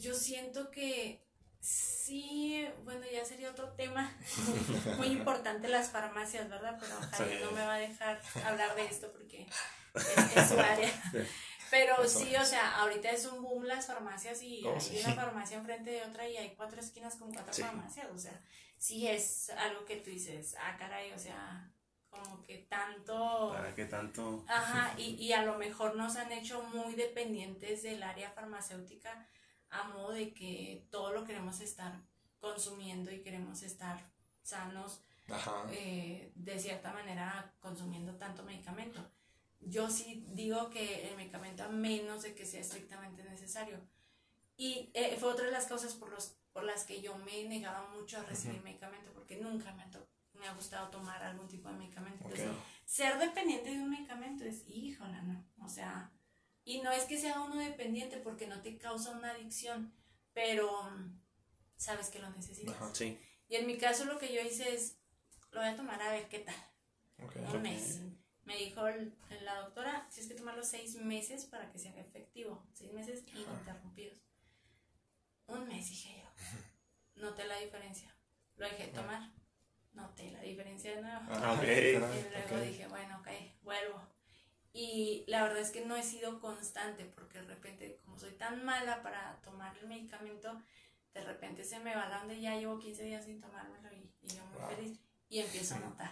Yo siento que sí, bueno, ya sería otro tema muy, importante las farmacias, ¿verdad? Pero Javier Sí. no me va a dejar hablar de esto porque es, es su área. Pero Eso sí, o sea, ahorita es un boom las farmacias y Oh, hay sí. una farmacia enfrente de otra y hay cuatro esquinas con cuatro Sí. farmacias, o sea, sí es algo que tú dices, ah, caray, o sea, como que tanto... ¿Para qué tanto? Ajá, y, y a lo mejor nos han hecho muy dependientes del área farmacéutica a modo de que todo lo queremos estar consumiendo y queremos estar sanos, eh, de cierta manera consumiendo tanto medicamento. Yo sí digo que el medicamento a menos de que sea estrictamente necesario. Y eh, fue otra de las causas por, los, por las que yo me negaba mucho a recibir medicamento, porque nunca me, me, ha gustado tomar algún tipo de medicamento. ser dependiente de un medicamento es, híjole, no. O sea, y no es que sea uno dependiente porque no te causa una adicción, pero sabes que lo necesitas. sí. Y en mi caso lo que yo hice es, lo voy a tomar a ver qué tal. Un mes. Me dijo la doctora, si es que tomarlo seis meses para que sea efectivo. Seis meses ininterrumpidos. Un mes, dije yo. Noté la diferencia. Lo dejé tomar. Noté la diferencia de nuevo. Ah, y luego dije, bueno, ok, vuelvo. Y la verdad es que no he sido constante porque de repente, como soy tan mala para tomar el medicamento, de repente se me va la onda y ya llevo 15 días sin tomármelo y, yo muy feliz. Y empiezo a notar.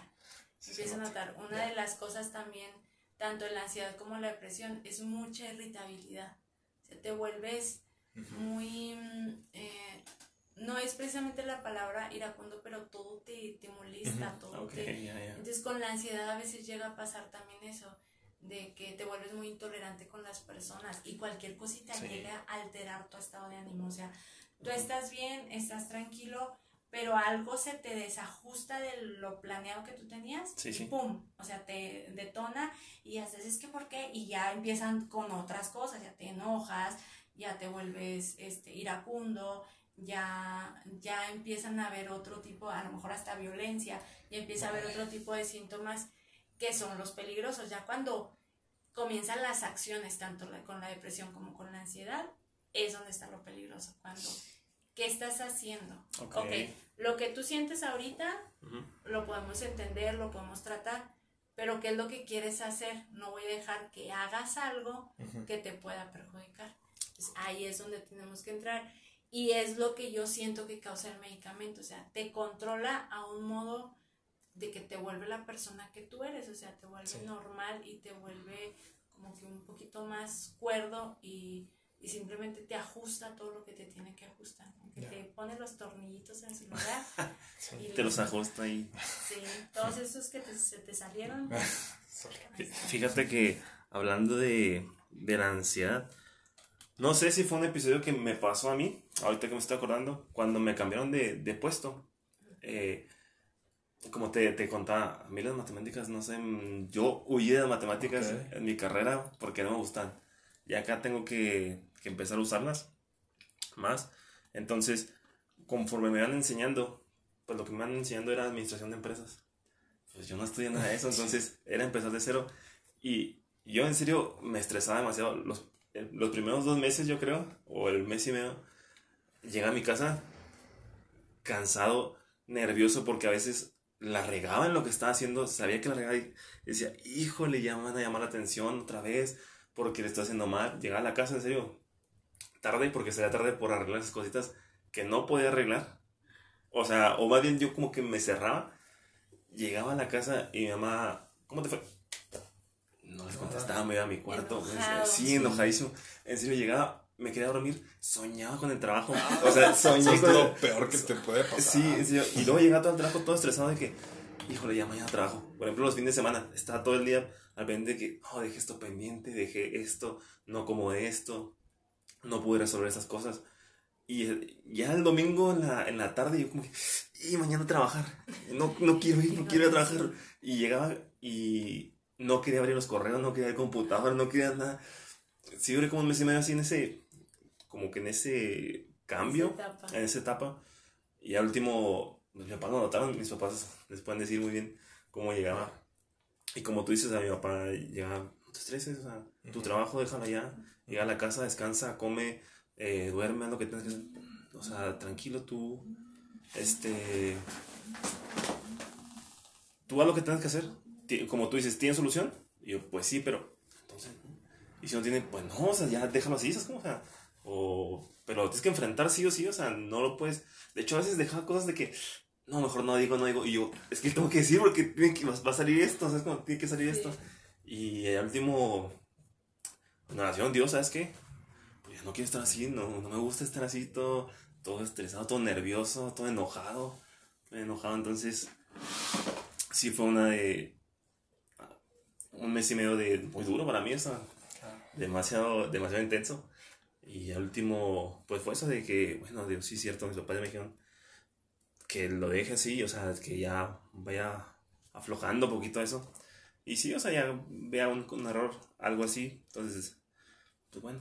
Empiezo a notar. Una de las cosas también, tanto en la ansiedad como la depresión, es mucha irritabilidad. O sea, te vuelves muy... Mm, eh, no es precisamente la palabra iracundo, pero todo te, te molesta, todo te... Entonces con la ansiedad a veces llega a pasar también eso de que te vuelves muy intolerante con las personas y cualquier cosita llega a alterar tu estado de ánimo. O sea, tú estás bien, estás tranquilo, pero algo se te desajusta de lo planeado que tú tenías y ¡pum! O sea, te detona y haces, es que ¿por qué? Y ya empiezan con otras cosas, ya te enojas, ya te vuelves este, iracundo, ya, ya empiezan a haber otro tipo, a lo mejor hasta violencia, ya empieza a haber otro tipo de síntomas que son los peligrosos. Ya cuando comienzan las acciones, tanto con la depresión como con la ansiedad, es donde está lo peligroso. Cuando, ¿qué estás haciendo? Ok, okay lo que tú sientes ahorita, lo podemos entender, lo podemos tratar, pero ¿qué es lo que quieres hacer? No voy a dejar que hagas algo que te pueda perjudicar. ahí es donde tenemos que entrar. Y es lo que yo siento que causa el medicamento, o sea, te controla a un modo de que te vuelve la persona que tú eres, o sea, te vuelve normal y te vuelve como que un poquito más cuerdo y, simplemente te ajusta todo lo que te tiene que ajustar, que te pone los tornillitos en su lugar. y te los ajusta ahí. Sí, todos esos que se te salieron. Fíjate que hablando de, de la ansiedad, no sé si fue un episodio que me pasó a mí, ahorita que me estoy acordando, cuando me cambiaron de, de puesto. Eh, como te, te, contaba, a mí las matemáticas, no sé, mm, yo huí de las matemáticas en mi carrera porque no me gustan. Y acá tengo que, que, empezar a usarlas más. Entonces, conforme me van enseñando, pues lo que me van enseñando era administración de empresas. Pues yo no estudié nada de eso, entonces era empezar de cero. Y yo en serio me estresaba demasiado. Los, los primeros dos meses, yo creo, o el mes y medio, llegué a mi casa cansado, nervioso, porque a veces la regaba en lo que estaba haciendo, sabía que la regaba y decía, híjole, ya me van a llamar la atención otra vez porque le estoy haciendo mal. Llegaba a la casa, en serio, tarde porque sería tarde por arreglar esas cositas que no podía arreglar. O sea, o más bien yo como que me cerraba, llegaba a la casa y mi mamá, ¿cómo te fue? No les contestaba, me iba a mi cuarto. sí, enojadísimo. En serio, llegaba, me quería dormir, soñaba con el trabajo. O sea, soñé con lo peor que te puede pasar. Sí, sí, y luego llegaba todo el trabajo todo estresado de que, híjole, ya mañana trabajo. Por ejemplo, los fines de semana, estaba todo el día al pendiente de que, oh, dejé esto pendiente, dejé esto, no como esto, no pude resolver esas cosas. Y ya el domingo en la, en la tarde yo como que, y mañana trabajar, no, no quiero ir, no quiero ir a trabajar. Y llegaba y no quería abrir los correos, no quería el computador, no quería nada. Sí, duré como un mes y medio así en ese como que en ese cambio, en esa etapa. Y al último, mis papás lo notaron, mis papás les pueden decir muy bien cómo llegaba. Y como tú dices, a mi papá llegaba, no te estreses, o sea, tu trabajo déjalo allá, llega a la casa, descansa, come, eh, duerme, lo que tengas que hacer. O sea, tranquilo tú, este, tú haz lo que tengas que hacer. Como tú dices, ¿tiene solución? Y yo, pues sí, pero, entonces, y si no tiene, pues no, o sea, ya déjalo así, ¿sabes cómo? O sea, o, pero tienes que enfrentar sí o sí, o sea, no lo puedes. De hecho, a veces deja cosas de que, no, mejor no digo, no digo. Y yo, es que tengo que decir porque tiene que, va a salir esto, ¿sabes cómo? Tiene que salir esto. Y el último, oración, Dios, ¿sabes qué? Pues ya no quiero estar así, no, no me gusta estar así todo todo estresado, todo nervioso, todo enojado, enojado, entonces sí fue una de un mes y medio de muy duro para mí, eso, demasiado, demasiado intenso. Y al último, pues fue eso de que, bueno, Dios, sí, cierto, mis papás me dijeron que lo deje así, o sea, que ya vaya aflojando un poquito eso. Y sí, o sea, ya vea un, un error, algo así. Entonces, pues bueno,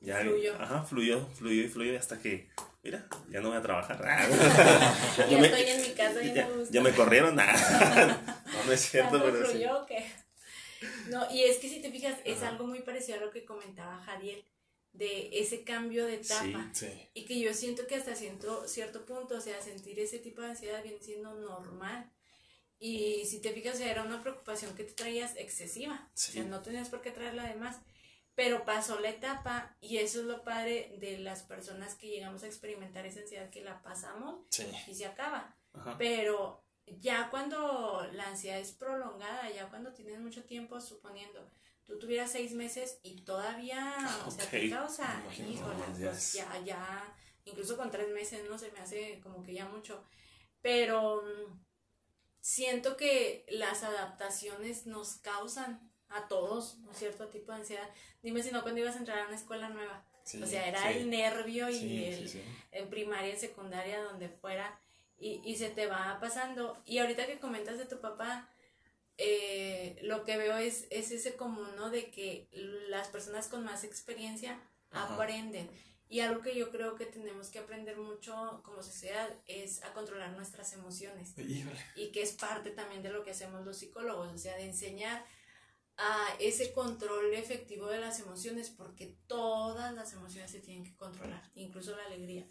ya Fluyó. Ajá, fluyó, fluyó y fluyó hasta que, mira, ya no voy a trabajar. Ya, Ya me- estoy en mi casa y ya, me gusta. ya me corrieron. no, no es cierto, ¿Tanto pero sí. fluyó o qué? No, y es que si te fijas, es Ajá. algo muy parecido a lo que comentaba Jadiel, de ese cambio de etapa. Sí. Y que yo siento que hasta cierto, cierto punto, o sea, sentir ese tipo de ansiedad viene siendo normal. Y si te fijas, o sea, era una preocupación que te traías excesiva. Sí. O sea, no tenías por qué traerla de más. Pero pasó la etapa y eso es lo padre de las personas que llegamos a experimentar esa ansiedad que la pasamos Sí. y se acaba. Ajá. Pero ya cuando la ansiedad es prolongada, ya cuando tienes mucho tiempo, suponiendo, tú tuvieras seis meses y todavía, o sea, te causa, híjole, pues ya es- ya, ya, incluso con tres meses, no se me hace como que ya mucho. Pero mm, siento que las adaptaciones nos causan a todos un cierto tipo de ansiedad. Dime si no cuando ibas a entrar a una escuela nueva. Sí, o sea, era sí. el nervio y Sí, el, en primaria, en secundaria, donde fuera, y, y se te va pasando. Y ahorita que comentas de tu papá, eh, lo que veo es, es ese común, ¿no? De que las personas con más experiencia Ajá. aprenden. Y algo que yo creo que tenemos que aprender mucho como sociedad es a controlar nuestras emociones Híjole. y que es parte también de lo que hacemos los psicólogos, o sea, de enseñar a ese control efectivo de las emociones, porque todas las emociones se tienen que controlar, incluso la alegría.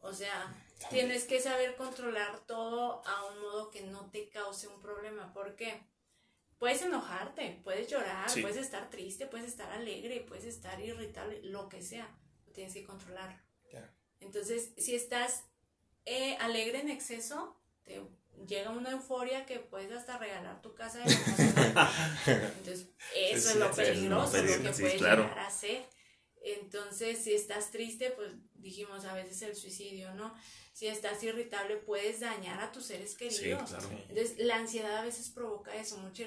O sea, tienes que saber controlar todo a un modo que no te cause un problema, porque puedes enojarte, puedes llorar, Sí. puedes estar triste, puedes estar alegre, puedes estar irritable, lo que sea, tienes que controlarlo. Entonces, si estás eh, alegre en exceso, te llega una euforia que puedes hasta regalar tu casa de. Entonces, eso Sí, es lo sí, es lo peligroso, lo que sí, puedes claro. llegar a hacer. Entonces, si estás triste, pues dijimos a veces el suicidio, ¿no? Si estás irritable, puedes dañar a tus seres Sí, queridos. claro. Entonces, la ansiedad a veces provoca eso, mucha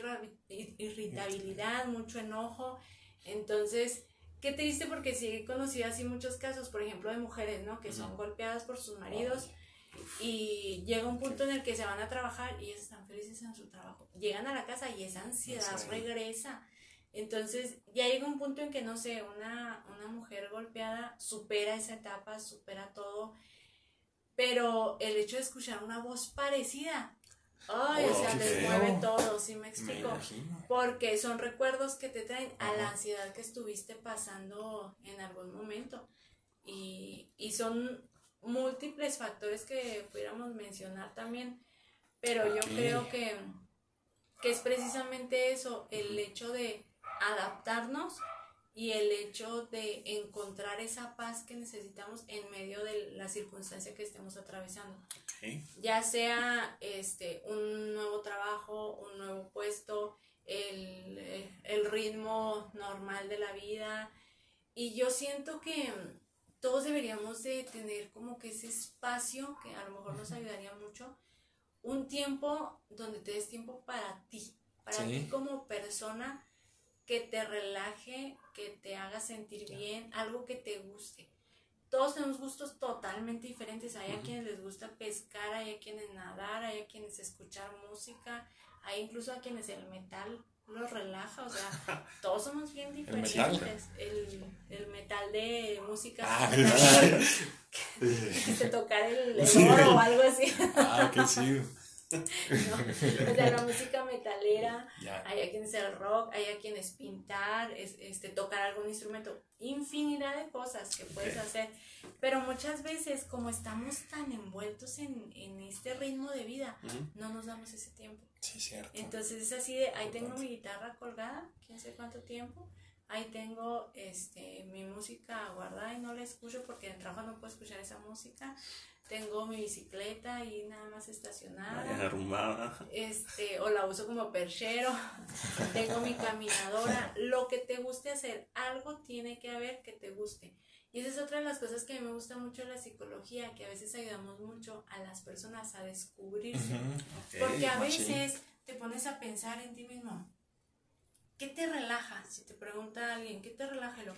irritabilidad, mucho enojo. Entonces, qué triste porque sí he conocido así muchos casos, por ejemplo, de mujeres, ¿no? Que son golpeadas por sus maridos y llega un punto en el que se van a trabajar y ellas están felices en su trabajo. Llegan a la casa y esa ansiedad Sí. regresa. Entonces, ya llega un punto en que, no sé, una, una mujer golpeada supera esa etapa, supera todo, pero el hecho de escuchar una voz parecida, ay, o Oh, sea, qué les feo. mueve todo, ¿sí me Me explico? imagino. Porque son recuerdos que te traen a la Ajá. ansiedad que estuviste pasando en algún momento. Y, y son múltiples factores que pudiéramos mencionar también. Pero yo creo que, que es precisamente eso, el hecho de adaptarnos y el hecho de encontrar esa paz que necesitamos en medio de la circunstancia que estemos atravesando ya sea este un nuevo trabajo, un nuevo puesto, el, el ritmo normal de la vida. Y yo siento que todos deberíamos de tener como que ese espacio que a lo mejor nos ayudaría mucho, un tiempo donde te des tiempo para ti, para Sí. ti como persona, que te relaje, que te haga sentir bien, algo que te guste todos tenemos gustos totalmente diferentes. Hay a quienes les gusta pescar, hay a quienes nadar, hay a quienes escuchar música, hay incluso a quienes el metal los relaja. O sea, todos somos bien metal? diferentes. El, el metal de música. Ah, de tocar el, el oro o algo así. ah, qué chido. ¿no? O sea, la música metalera. Hay a quienes el rock, hay a quienes pintar, es- este, tocar algún instrumento, infinidad de cosas que puedes hacer. Pero muchas veces, como estamos tan envueltos en, en este ritmo de vida, no nos damos ese tiempo. Sí, cierto. Entonces es así de, ahí tengo mi guitarra colgada, quién sé cuánto tiempo, ahí tengo este, mi música guardada y no la escucho porque en trabajo no puedo escuchar esa música. tengo mi bicicleta y nada más estacionada. Ay, arrumbada. Este, o la uso como perchero. tengo mi caminadora. Lo que te guste hacer, algo tiene que haber que te guste. Y esa es otra de las cosas que a mí me gusta mucho de la psicología, que a veces ayudamos mucho a las personas a descubrirse. Porque a veces te pones a pensar en ti mismo. ¿Qué te relaja? Si te pregunta alguien, ¿qué te relaja? Lo,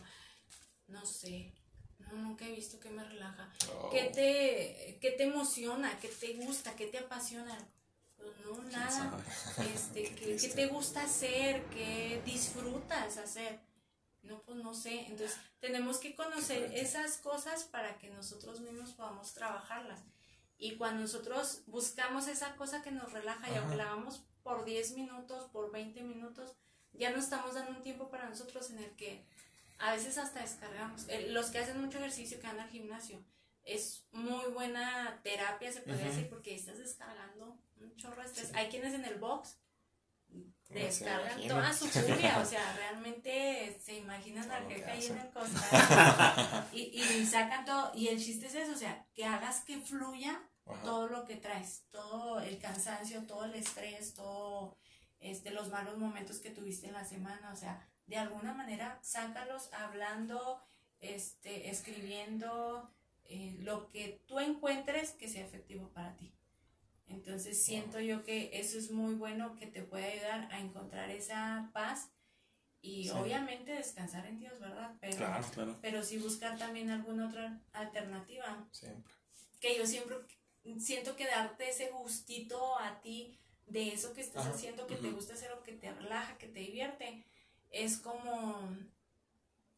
no sé. No, nunca he visto que me relaja. Oh. ¿Qué te, ¿Qué te emociona? ¿Qué te gusta? ¿Qué te apasiona? Pues no, nada. Este, Qué ¿qué, qué te gusta hacer? ¿Qué disfrutas hacer? No, pues no sé. Entonces, tenemos que conocer esas cosas para que nosotros mismos podamos trabajarlas. Y cuando nosotros buscamos esa cosa que nos relaja, y aunque la hagamos por 10 minutos, por 20 minutos, ya no estamos dando un tiempo para nosotros en el que a veces hasta descargamos. Eh, los que hacen mucho ejercicio, que van al gimnasio, es muy buena terapia, se podría Ujú. decir, porque estás descargando un chorro de estrés. Hay quienes en el box descargan toda su furia, o sea, realmente se imaginan al jefe que ahí en el costal y, y sacan todo. Y el chiste es eso, o sea, que hagas que fluya Ajá. todo lo que traes, todo el cansancio, todo el estrés, todo este, los malos momentos que tuviste en la semana, o sea, de alguna manera sácalos hablando, este, escribiendo, eh, lo que tú encuentres que sea efectivo para ti. Entonces siento yo que eso es muy bueno, que te puede ayudar a encontrar esa paz y Sí. obviamente descansar en Dios, ¿verdad? Pero, Claro. Claro. pero sí buscar también alguna otra alternativa Siempre. que yo siempre siento que darte ese gustito a ti de eso que estás Ajá. haciendo, que te gusta hacer o que te relaja, que te divierte, es como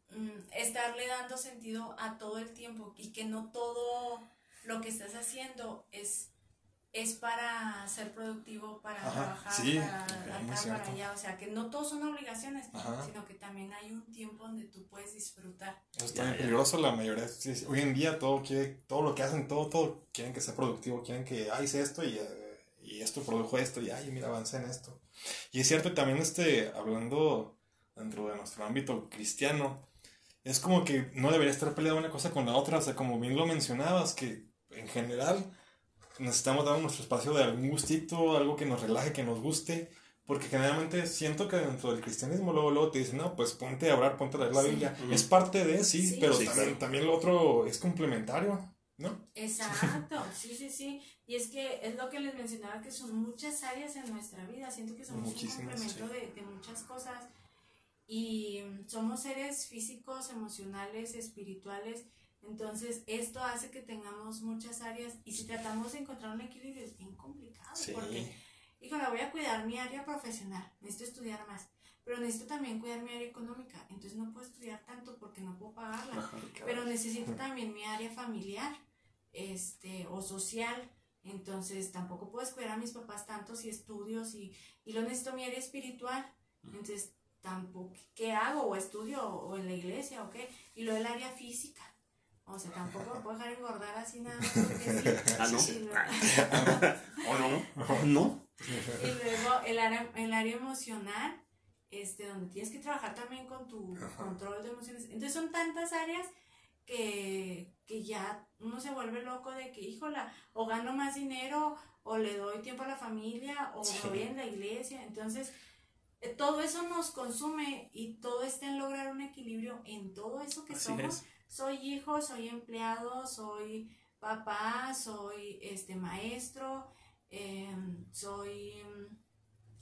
mm, estarle dando sentido a todo el tiempo y que no todo lo que estás haciendo es es para ser productivo, para Ajá, trabajar, sí, para muy acá, para allá, o sea, que no todos son obligaciones, Ajá. sino que también hay un tiempo donde tú puedes disfrutar. Eso está bien peligroso la mayoría. sí, sí. Hoy en día todo quiere, todo lo que hacen, todo, todo quieren que sea productivo, quieren que, ah, hice esto y, eh, y esto produjo esto y, ay, mira, avancé en esto. Y es cierto también, este, hablando dentro de nuestro ámbito cristiano, es como que no debería estar peleada una cosa con la otra, o sea, como bien lo mencionabas, que en general necesitamos dar nuestro espacio de algún gustito, algo que nos relaje, que nos guste, porque generalmente siento que dentro del cristianismo luego, luego te dicen, no, pues ponte a orar, ponte a leer la Sí. Biblia. Es parte de, sí, Sí. pero Sí, también, claro. también lo otro es complementario, ¿no? Exacto, sí, sí, sí. Y es que es lo que les mencionaba, que son muchas áreas en nuestra vida. Siento que somos Muchísimas, un complemento de, de muchas cosas. Y somos seres físicos, emocionales, espirituales. Entonces, esto hace que tengamos muchas áreas. Y si tratamos de encontrar un equilibrio, es bien complicado. Porque, híjole, voy a cuidar mi área profesional. Necesito estudiar más. Pero necesito también cuidar mi área económica. Entonces, no puedo estudiar tanto porque no puedo pagarla Ajá. pero necesito también mi área familiar este o social entonces tampoco puedo cuidar a mis papás tanto si estudios y, y lo necesito mi área espiritual entonces tampoco qué hago o estudio o en la iglesia o qué y lo del área física o sea tampoco me puedo dejar engordar así nada más porque sí. Ah, no. Y luego- ¿O no? ¿O no? y luego el área, el área emocional, este, donde tienes que trabajar también con tu Ajá. control de emociones. Entonces son tantas áreas que, que ya uno se vuelve loco de que, híjola, o gano más dinero, o le doy tiempo a la familia, o Sí. me voy en la iglesia. Entonces, eh, todo eso nos consume y todo está en lograr un equilibrio en todo eso que Así somos es. Soy hijo, soy empleado, soy papá, soy este maestro, em, soy em,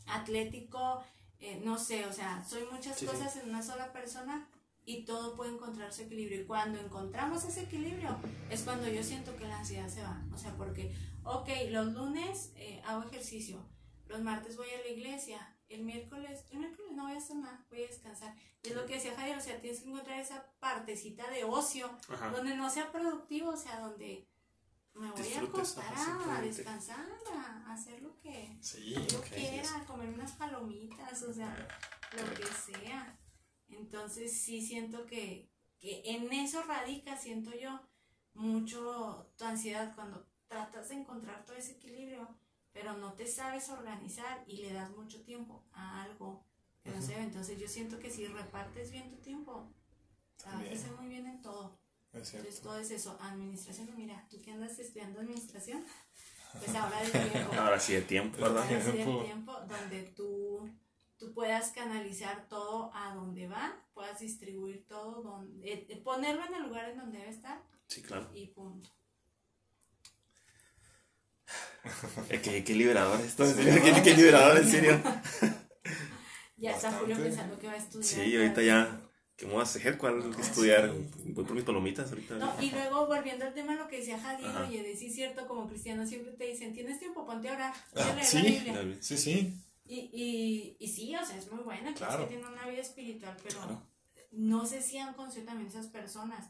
atlético, eh, no sé, o sea, soy muchas Sí, sí. cosas en una sola persona y todo puede encontrar su equilibrio. Y cuando encontramos ese equilibrio es cuando yo siento que la ansiedad se va. O sea, porque, ok, los lunes eh, hago ejercicio, los martes voy a la iglesia, el miércoles, el miércoles no voy a hacer nada, voy a descansar. Y es lo que decía Javier, o sea, tienes que encontrar esa partecita de ocio Ajá. donde no sea productivo, o sea, donde me voy a acostar a descansar, a hacer lo que Sí, yo quiera, comer unas palomitas, o sea, lo que sea. Entonces sí siento que, que en eso radica, siento yo, mucho tu ansiedad cuando tratas de encontrar todo ese equilibrio, pero no te sabes organizar y le das mucho tiempo a algo que no se ve. Entonces yo siento que si repartes bien tu tiempo, te vas a También. hacer muy bien en todo. Es. Entonces todo es eso, administración, mira, tú que andas estudiando administración, pues ahora de tiempo. Ahora sí de tiempo, ¿verdad? Ahora sí de Tiempo. tiempo donde tú, tú puedas canalizar todo a donde va, puedas distribuir todo, donde, eh, eh, ponerlo en el lugar en donde debe estar Sí, claro. y punto. Qué, qué liberador esto, en serio. Qué, qué liberador, en serio. Ya está Julio pensando que va a estudiar. Sí, ahorita ya. ¿Qué me voy a hacer? ¿Cuál estudiar? Voy por mis palomitas ahorita. No, y luego volviendo al tema lo que decía Jadir, Ajá. oye, de sí es cierto, como cristianos siempre te dicen, tienes tiempo, ponte a orar, Ah, sí. la Biblia. Claro. Sí, sí. Y, y, y sí, o sea, es muy buena, que Claro. sí tiene una vida espiritual, pero Claro. no sé si han conocido también esas personas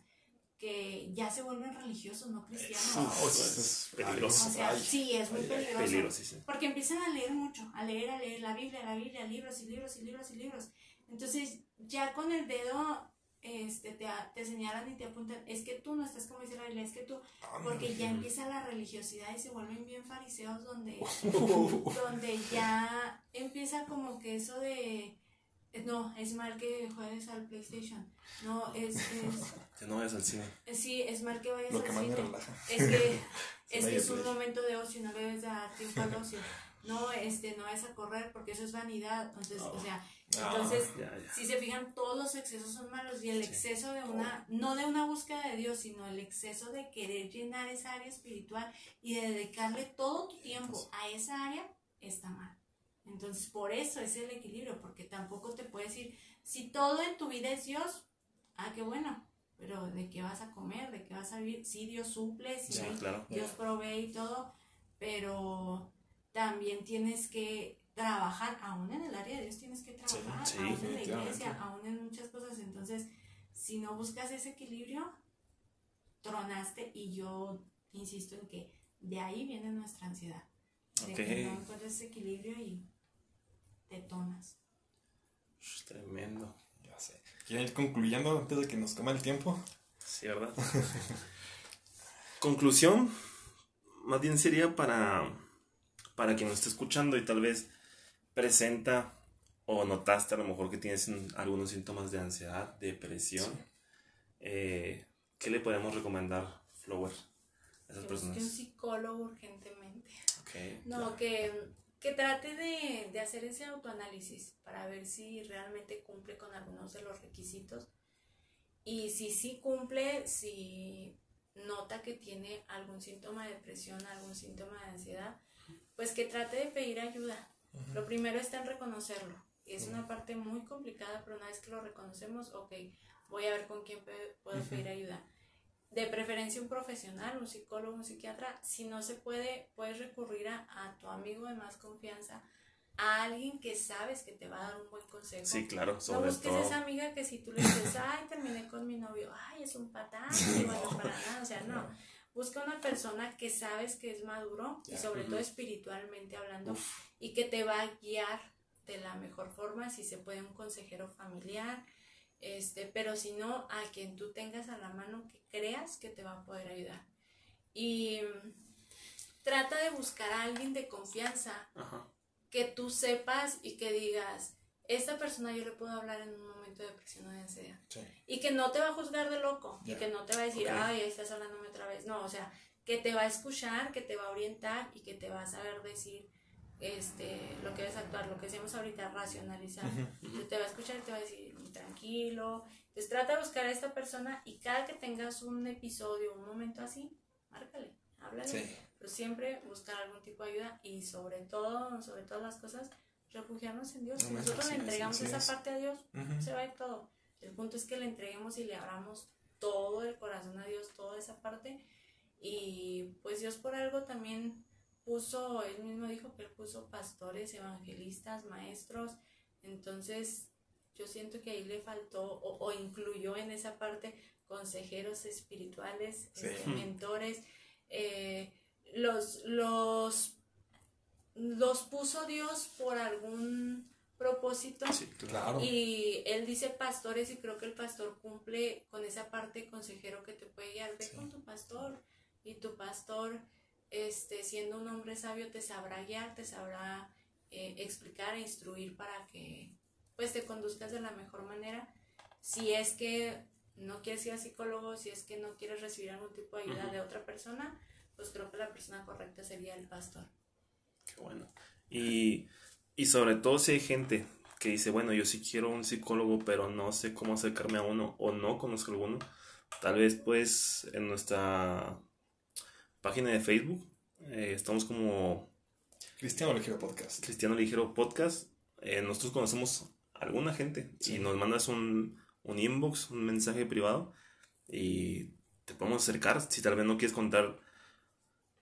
que ya se vuelven religiosos, no cristianos. Uf, Eso es peligroso. O sea, Ay. sí, es muy ay, peligroso. Peligrosísimo. Porque empiezan a leer mucho, a leer, a leer la Biblia, la Biblia, libros y libros y libros y libros. Entonces, ya con el dedo este, te, te señalan y te apuntan, es que tú no estás como dice la Biblia, es que tú, porque ya empieza la religiosidad y se vuelven bien fariseos donde, donde ya empieza como que eso de, no, es mal que juegues al PlayStation, no, es, es Que no vayas al cine. sí, es mal que vayas Lo al que cine. Es que, es, que es un momento de ocio, no le debes dar tiempo al ocio. No, este, no es a correr porque eso es vanidad. Entonces, o sea, entonces, si se fijan, todos los excesos son malos y el Sí. exceso de una, no de una búsqueda de Dios, sino el exceso de querer llenar esa área espiritual y de dedicarle todo tu tiempo a esa área, está mal. Entonces, por eso es el equilibrio, porque tampoco te puedes decir, si todo en tu vida es Dios, ah, qué bueno, pero ¿de qué vas a comer? ¿De qué vas a vivir? Sí, Dios suple, sí, claro. Dios provee y todo, pero también tienes que trabajar, aún en el área de Dios tienes que trabajar, sí, aún en la iglesia, aún en muchas cosas. Entonces, si no buscas ese equilibrio, tronaste y yo insisto en que de ahí viene nuestra ansiedad. De que no encuentras ese equilibrio y te tonas. Sh, Tremendo. Ya sé. ¿Quieren ir concluyendo antes de que nos coma el tiempo? Sí, ¿verdad? Conclusión, más bien sería para, para quien nos esté escuchando y tal vez presenta o notaste a lo mejor que tienes un- algunos síntomas de ansiedad, depresión. Eh, ¿Qué le podemos recomendar, Flower, a esas Que personas? un psicólogo urgentemente. Ok, No, que, que trate de, de hacer ese autoanálisis para ver si realmente cumple con algunos de los requisitos. Y si sí cumple, si nota que tiene algún síntoma de depresión, algún síntoma de ansiedad, pues que trate de pedir ayuda. Lo primero está en reconocerlo. Es una parte muy complicada, pero una vez que lo reconocemos, ok, voy a ver con quién puedo pedir ayuda de preferencia un profesional, un psicólogo, un psiquiatra. Si no se puede, puedes recurrir a, a tu amigo de más confianza, a alguien que sabes que te va a dar un buen consejo. Sí, claro, no sobre busques todo. esa amiga que si tú le dices, ay, terminé con mi novio, ay, es un patán, y bueno, para nada, o sea, no. Busca una persona que sabes que es maduro y sobre todo espiritualmente hablando y que te va a guiar de la mejor forma, si se puede un consejero familiar, este, pero si no, a quien tú tengas a la mano que creas que te va a poder ayudar. Y trata de buscar a alguien de confianza Ajá. que tú sepas y que digas, esta persona yo le puedo hablar en un momento de depresión o de ansiedad. Sí. Y que no te va a juzgar de loco, y que no te va a decir, Ok. ay, estás hablándome otra vez. No, o sea, que te va a escuchar, que te va a orientar y que te va a saber decir este, lo que debes actuar, lo que hacemos ahorita, racionalizar. Entonces, te va a escuchar y te va a decir, tranquilo. Entonces trata de buscar a esta persona y cada que tengas un episodio, un momento así, márcale, háblale. Sí. Pero siempre buscar algún tipo de ayuda y sobre todo, sobre todas las cosas, refugiarnos en Dios. Si nosotros Así le entregamos esa es. parte a Dios, se va a ir todo. El punto es que le entreguemos y le abramos todo el corazón a Dios, toda esa parte. Y pues Dios por algo también puso, él mismo dijo que él puso pastores, evangelistas, maestros. Entonces yo siento que ahí le faltó o, o incluyó en esa parte consejeros espirituales, Sí. este, mentores. eh, los, los, los puso Dios por algún propósito. Sí, claro. Y él dice pastores y creo que el pastor cumple con esa parte consejero que te puede guiar. Ve Sí. con tu pastor y tu pastor, este, siendo un hombre sabio, te sabrá guiar, te sabrá eh, explicar e instruir para que pues te conduzcas de la mejor manera. Si es que no quieres ir a psicólogo, si es que no quieres recibir algún tipo de ayuda de otra persona, pues creo que la persona correcta sería el pastor. Qué bueno. Y, y sobre todo si hay gente que dice, bueno, yo sí quiero un psicólogo, pero no sé cómo acercarme a uno o no conozco alguno, tal vez pues en nuestra página de Facebook eh, estamos como Cristiano Ligero Podcast. Cristiano Ligero Podcast. Eh, nosotros conocemos a alguna gente y nos mandas un, un inbox, un mensaje privado y te podemos acercar. Si tal vez no quieres contar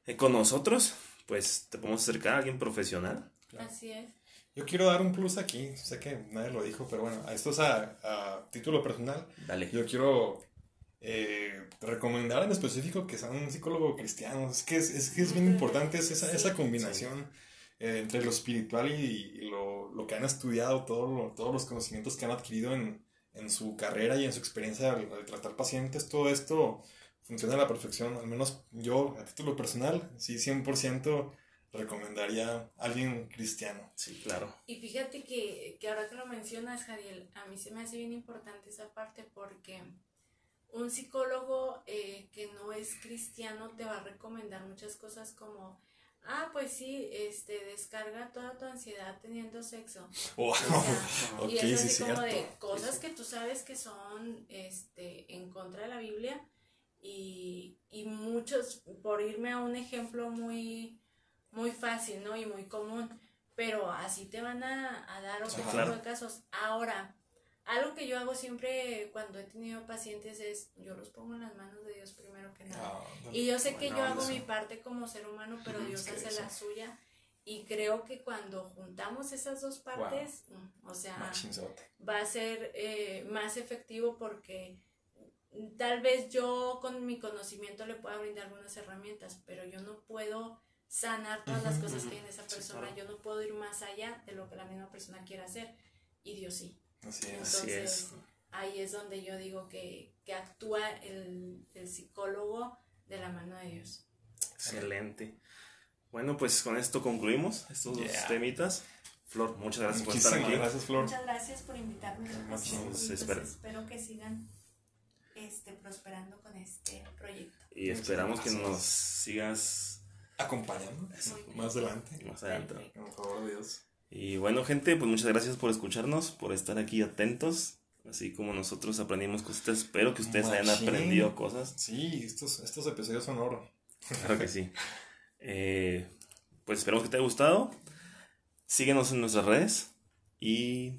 eh, con nosotros, pues te podemos acercar a alguien profesional. Así es. Yo quiero dar un plus aquí, sé que nadie lo dijo, pero bueno, esto es a, a título personal. Dale. Yo quiero eh, recomendar en específico que sea un psicólogo cristiano. Es que es, es, que es bien importante es esa, esa combinación eh, entre lo espiritual y, y lo, lo, que han estudiado, todo lo, todos los conocimientos que han adquirido en, en su carrera y en su experiencia al, al, tratar pacientes. Todo esto funciona a la perfección. Al menos yo, a título personal, sí, 100% recomendaría a alguien cristiano. Sí, claro. Y fíjate que, que ahora que lo mencionas, Jadiel, a mí se me hace bien importante esa parte porque un psicólogo eh, que no es cristiano te va a recomendar muchas cosas como, ah, pues sí, este, descarga toda tu ansiedad teniendo sexo. Wow. O sea, Ok, y es sí, así como cierto. de cosas que tú sabes que son este, en contra de la Biblia y, y muchos, por irme a un ejemplo muy, muy fácil, ¿no? Y muy común, pero así te van a, a dar otro tipo de casos. Ahora, algo que yo hago siempre cuando he tenido pacientes es, yo los pongo en las manos de Dios primero que nada. Ah, Y yo sé que yo hago mi parte como ser humano, pero Dios hace la suya. Y creo que cuando juntamos esas dos partes, mm, o sea, machinzote. va a ser eh, más efectivo porque tal vez yo con mi conocimiento le pueda brindar algunas herramientas, pero yo no puedo sanar todas las cosas que hay en esa Sí, persona, claro. yo no puedo ir más allá de lo que la misma persona quiere hacer y Dios sí. Así es. Así es. Entonces, ahí es donde yo digo que, que actúa el, el psicólogo de la mano de Dios. Excelente. Bueno, pues con esto concluimos estos dos temitas. Flor, muchas gracias por estar aquí. gracias, Flor. Muchas gracias por invitarme. Y, pues, Espero. espero que sigan este, prosperando con este proyecto. Y esperamos que nos sigas Acompañando más adelante. más adelante. Por favor Dios. Y bueno, gente, pues muchas gracias por escucharnos, por estar aquí atentos. Así como nosotros aprendimos cositas, espero que ustedes hayan aprendido cosas. Sí, estos, estos episodios son oro. Claro que sí. Eh, pues esperamos que te haya gustado. Síguenos en nuestras redes. Y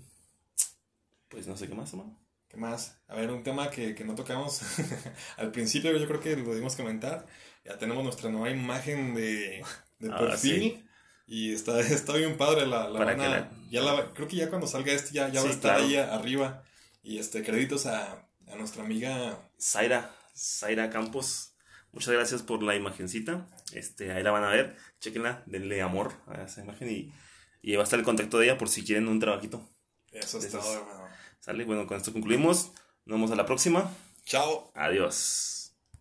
pues no sé qué más, hermano. ¿Qué más? A ver, un tema que, que no tocamos al principio, yo creo que lo debimos comentar. Ya tenemos nuestra nueva imagen de, de Ah, perfil. sí. Y está, está bien padre la, la Para van que a- la- ya la- creo que ya cuando salga este ya, ya va a estar claro. ahí arriba. Y este créditos a, a nuestra amiga Zaira, Zaira Campos. Muchas gracias por la imagencita. Este, ahí la van a ver. Chequenla, denle amor a esa imagen y, y va a estar el contacto de ella por si quieren un trabajito. Eso es todo, hermano. ¿Sale? Bueno, con esto concluimos. Nos vemos a la próxima. Chao. Adiós.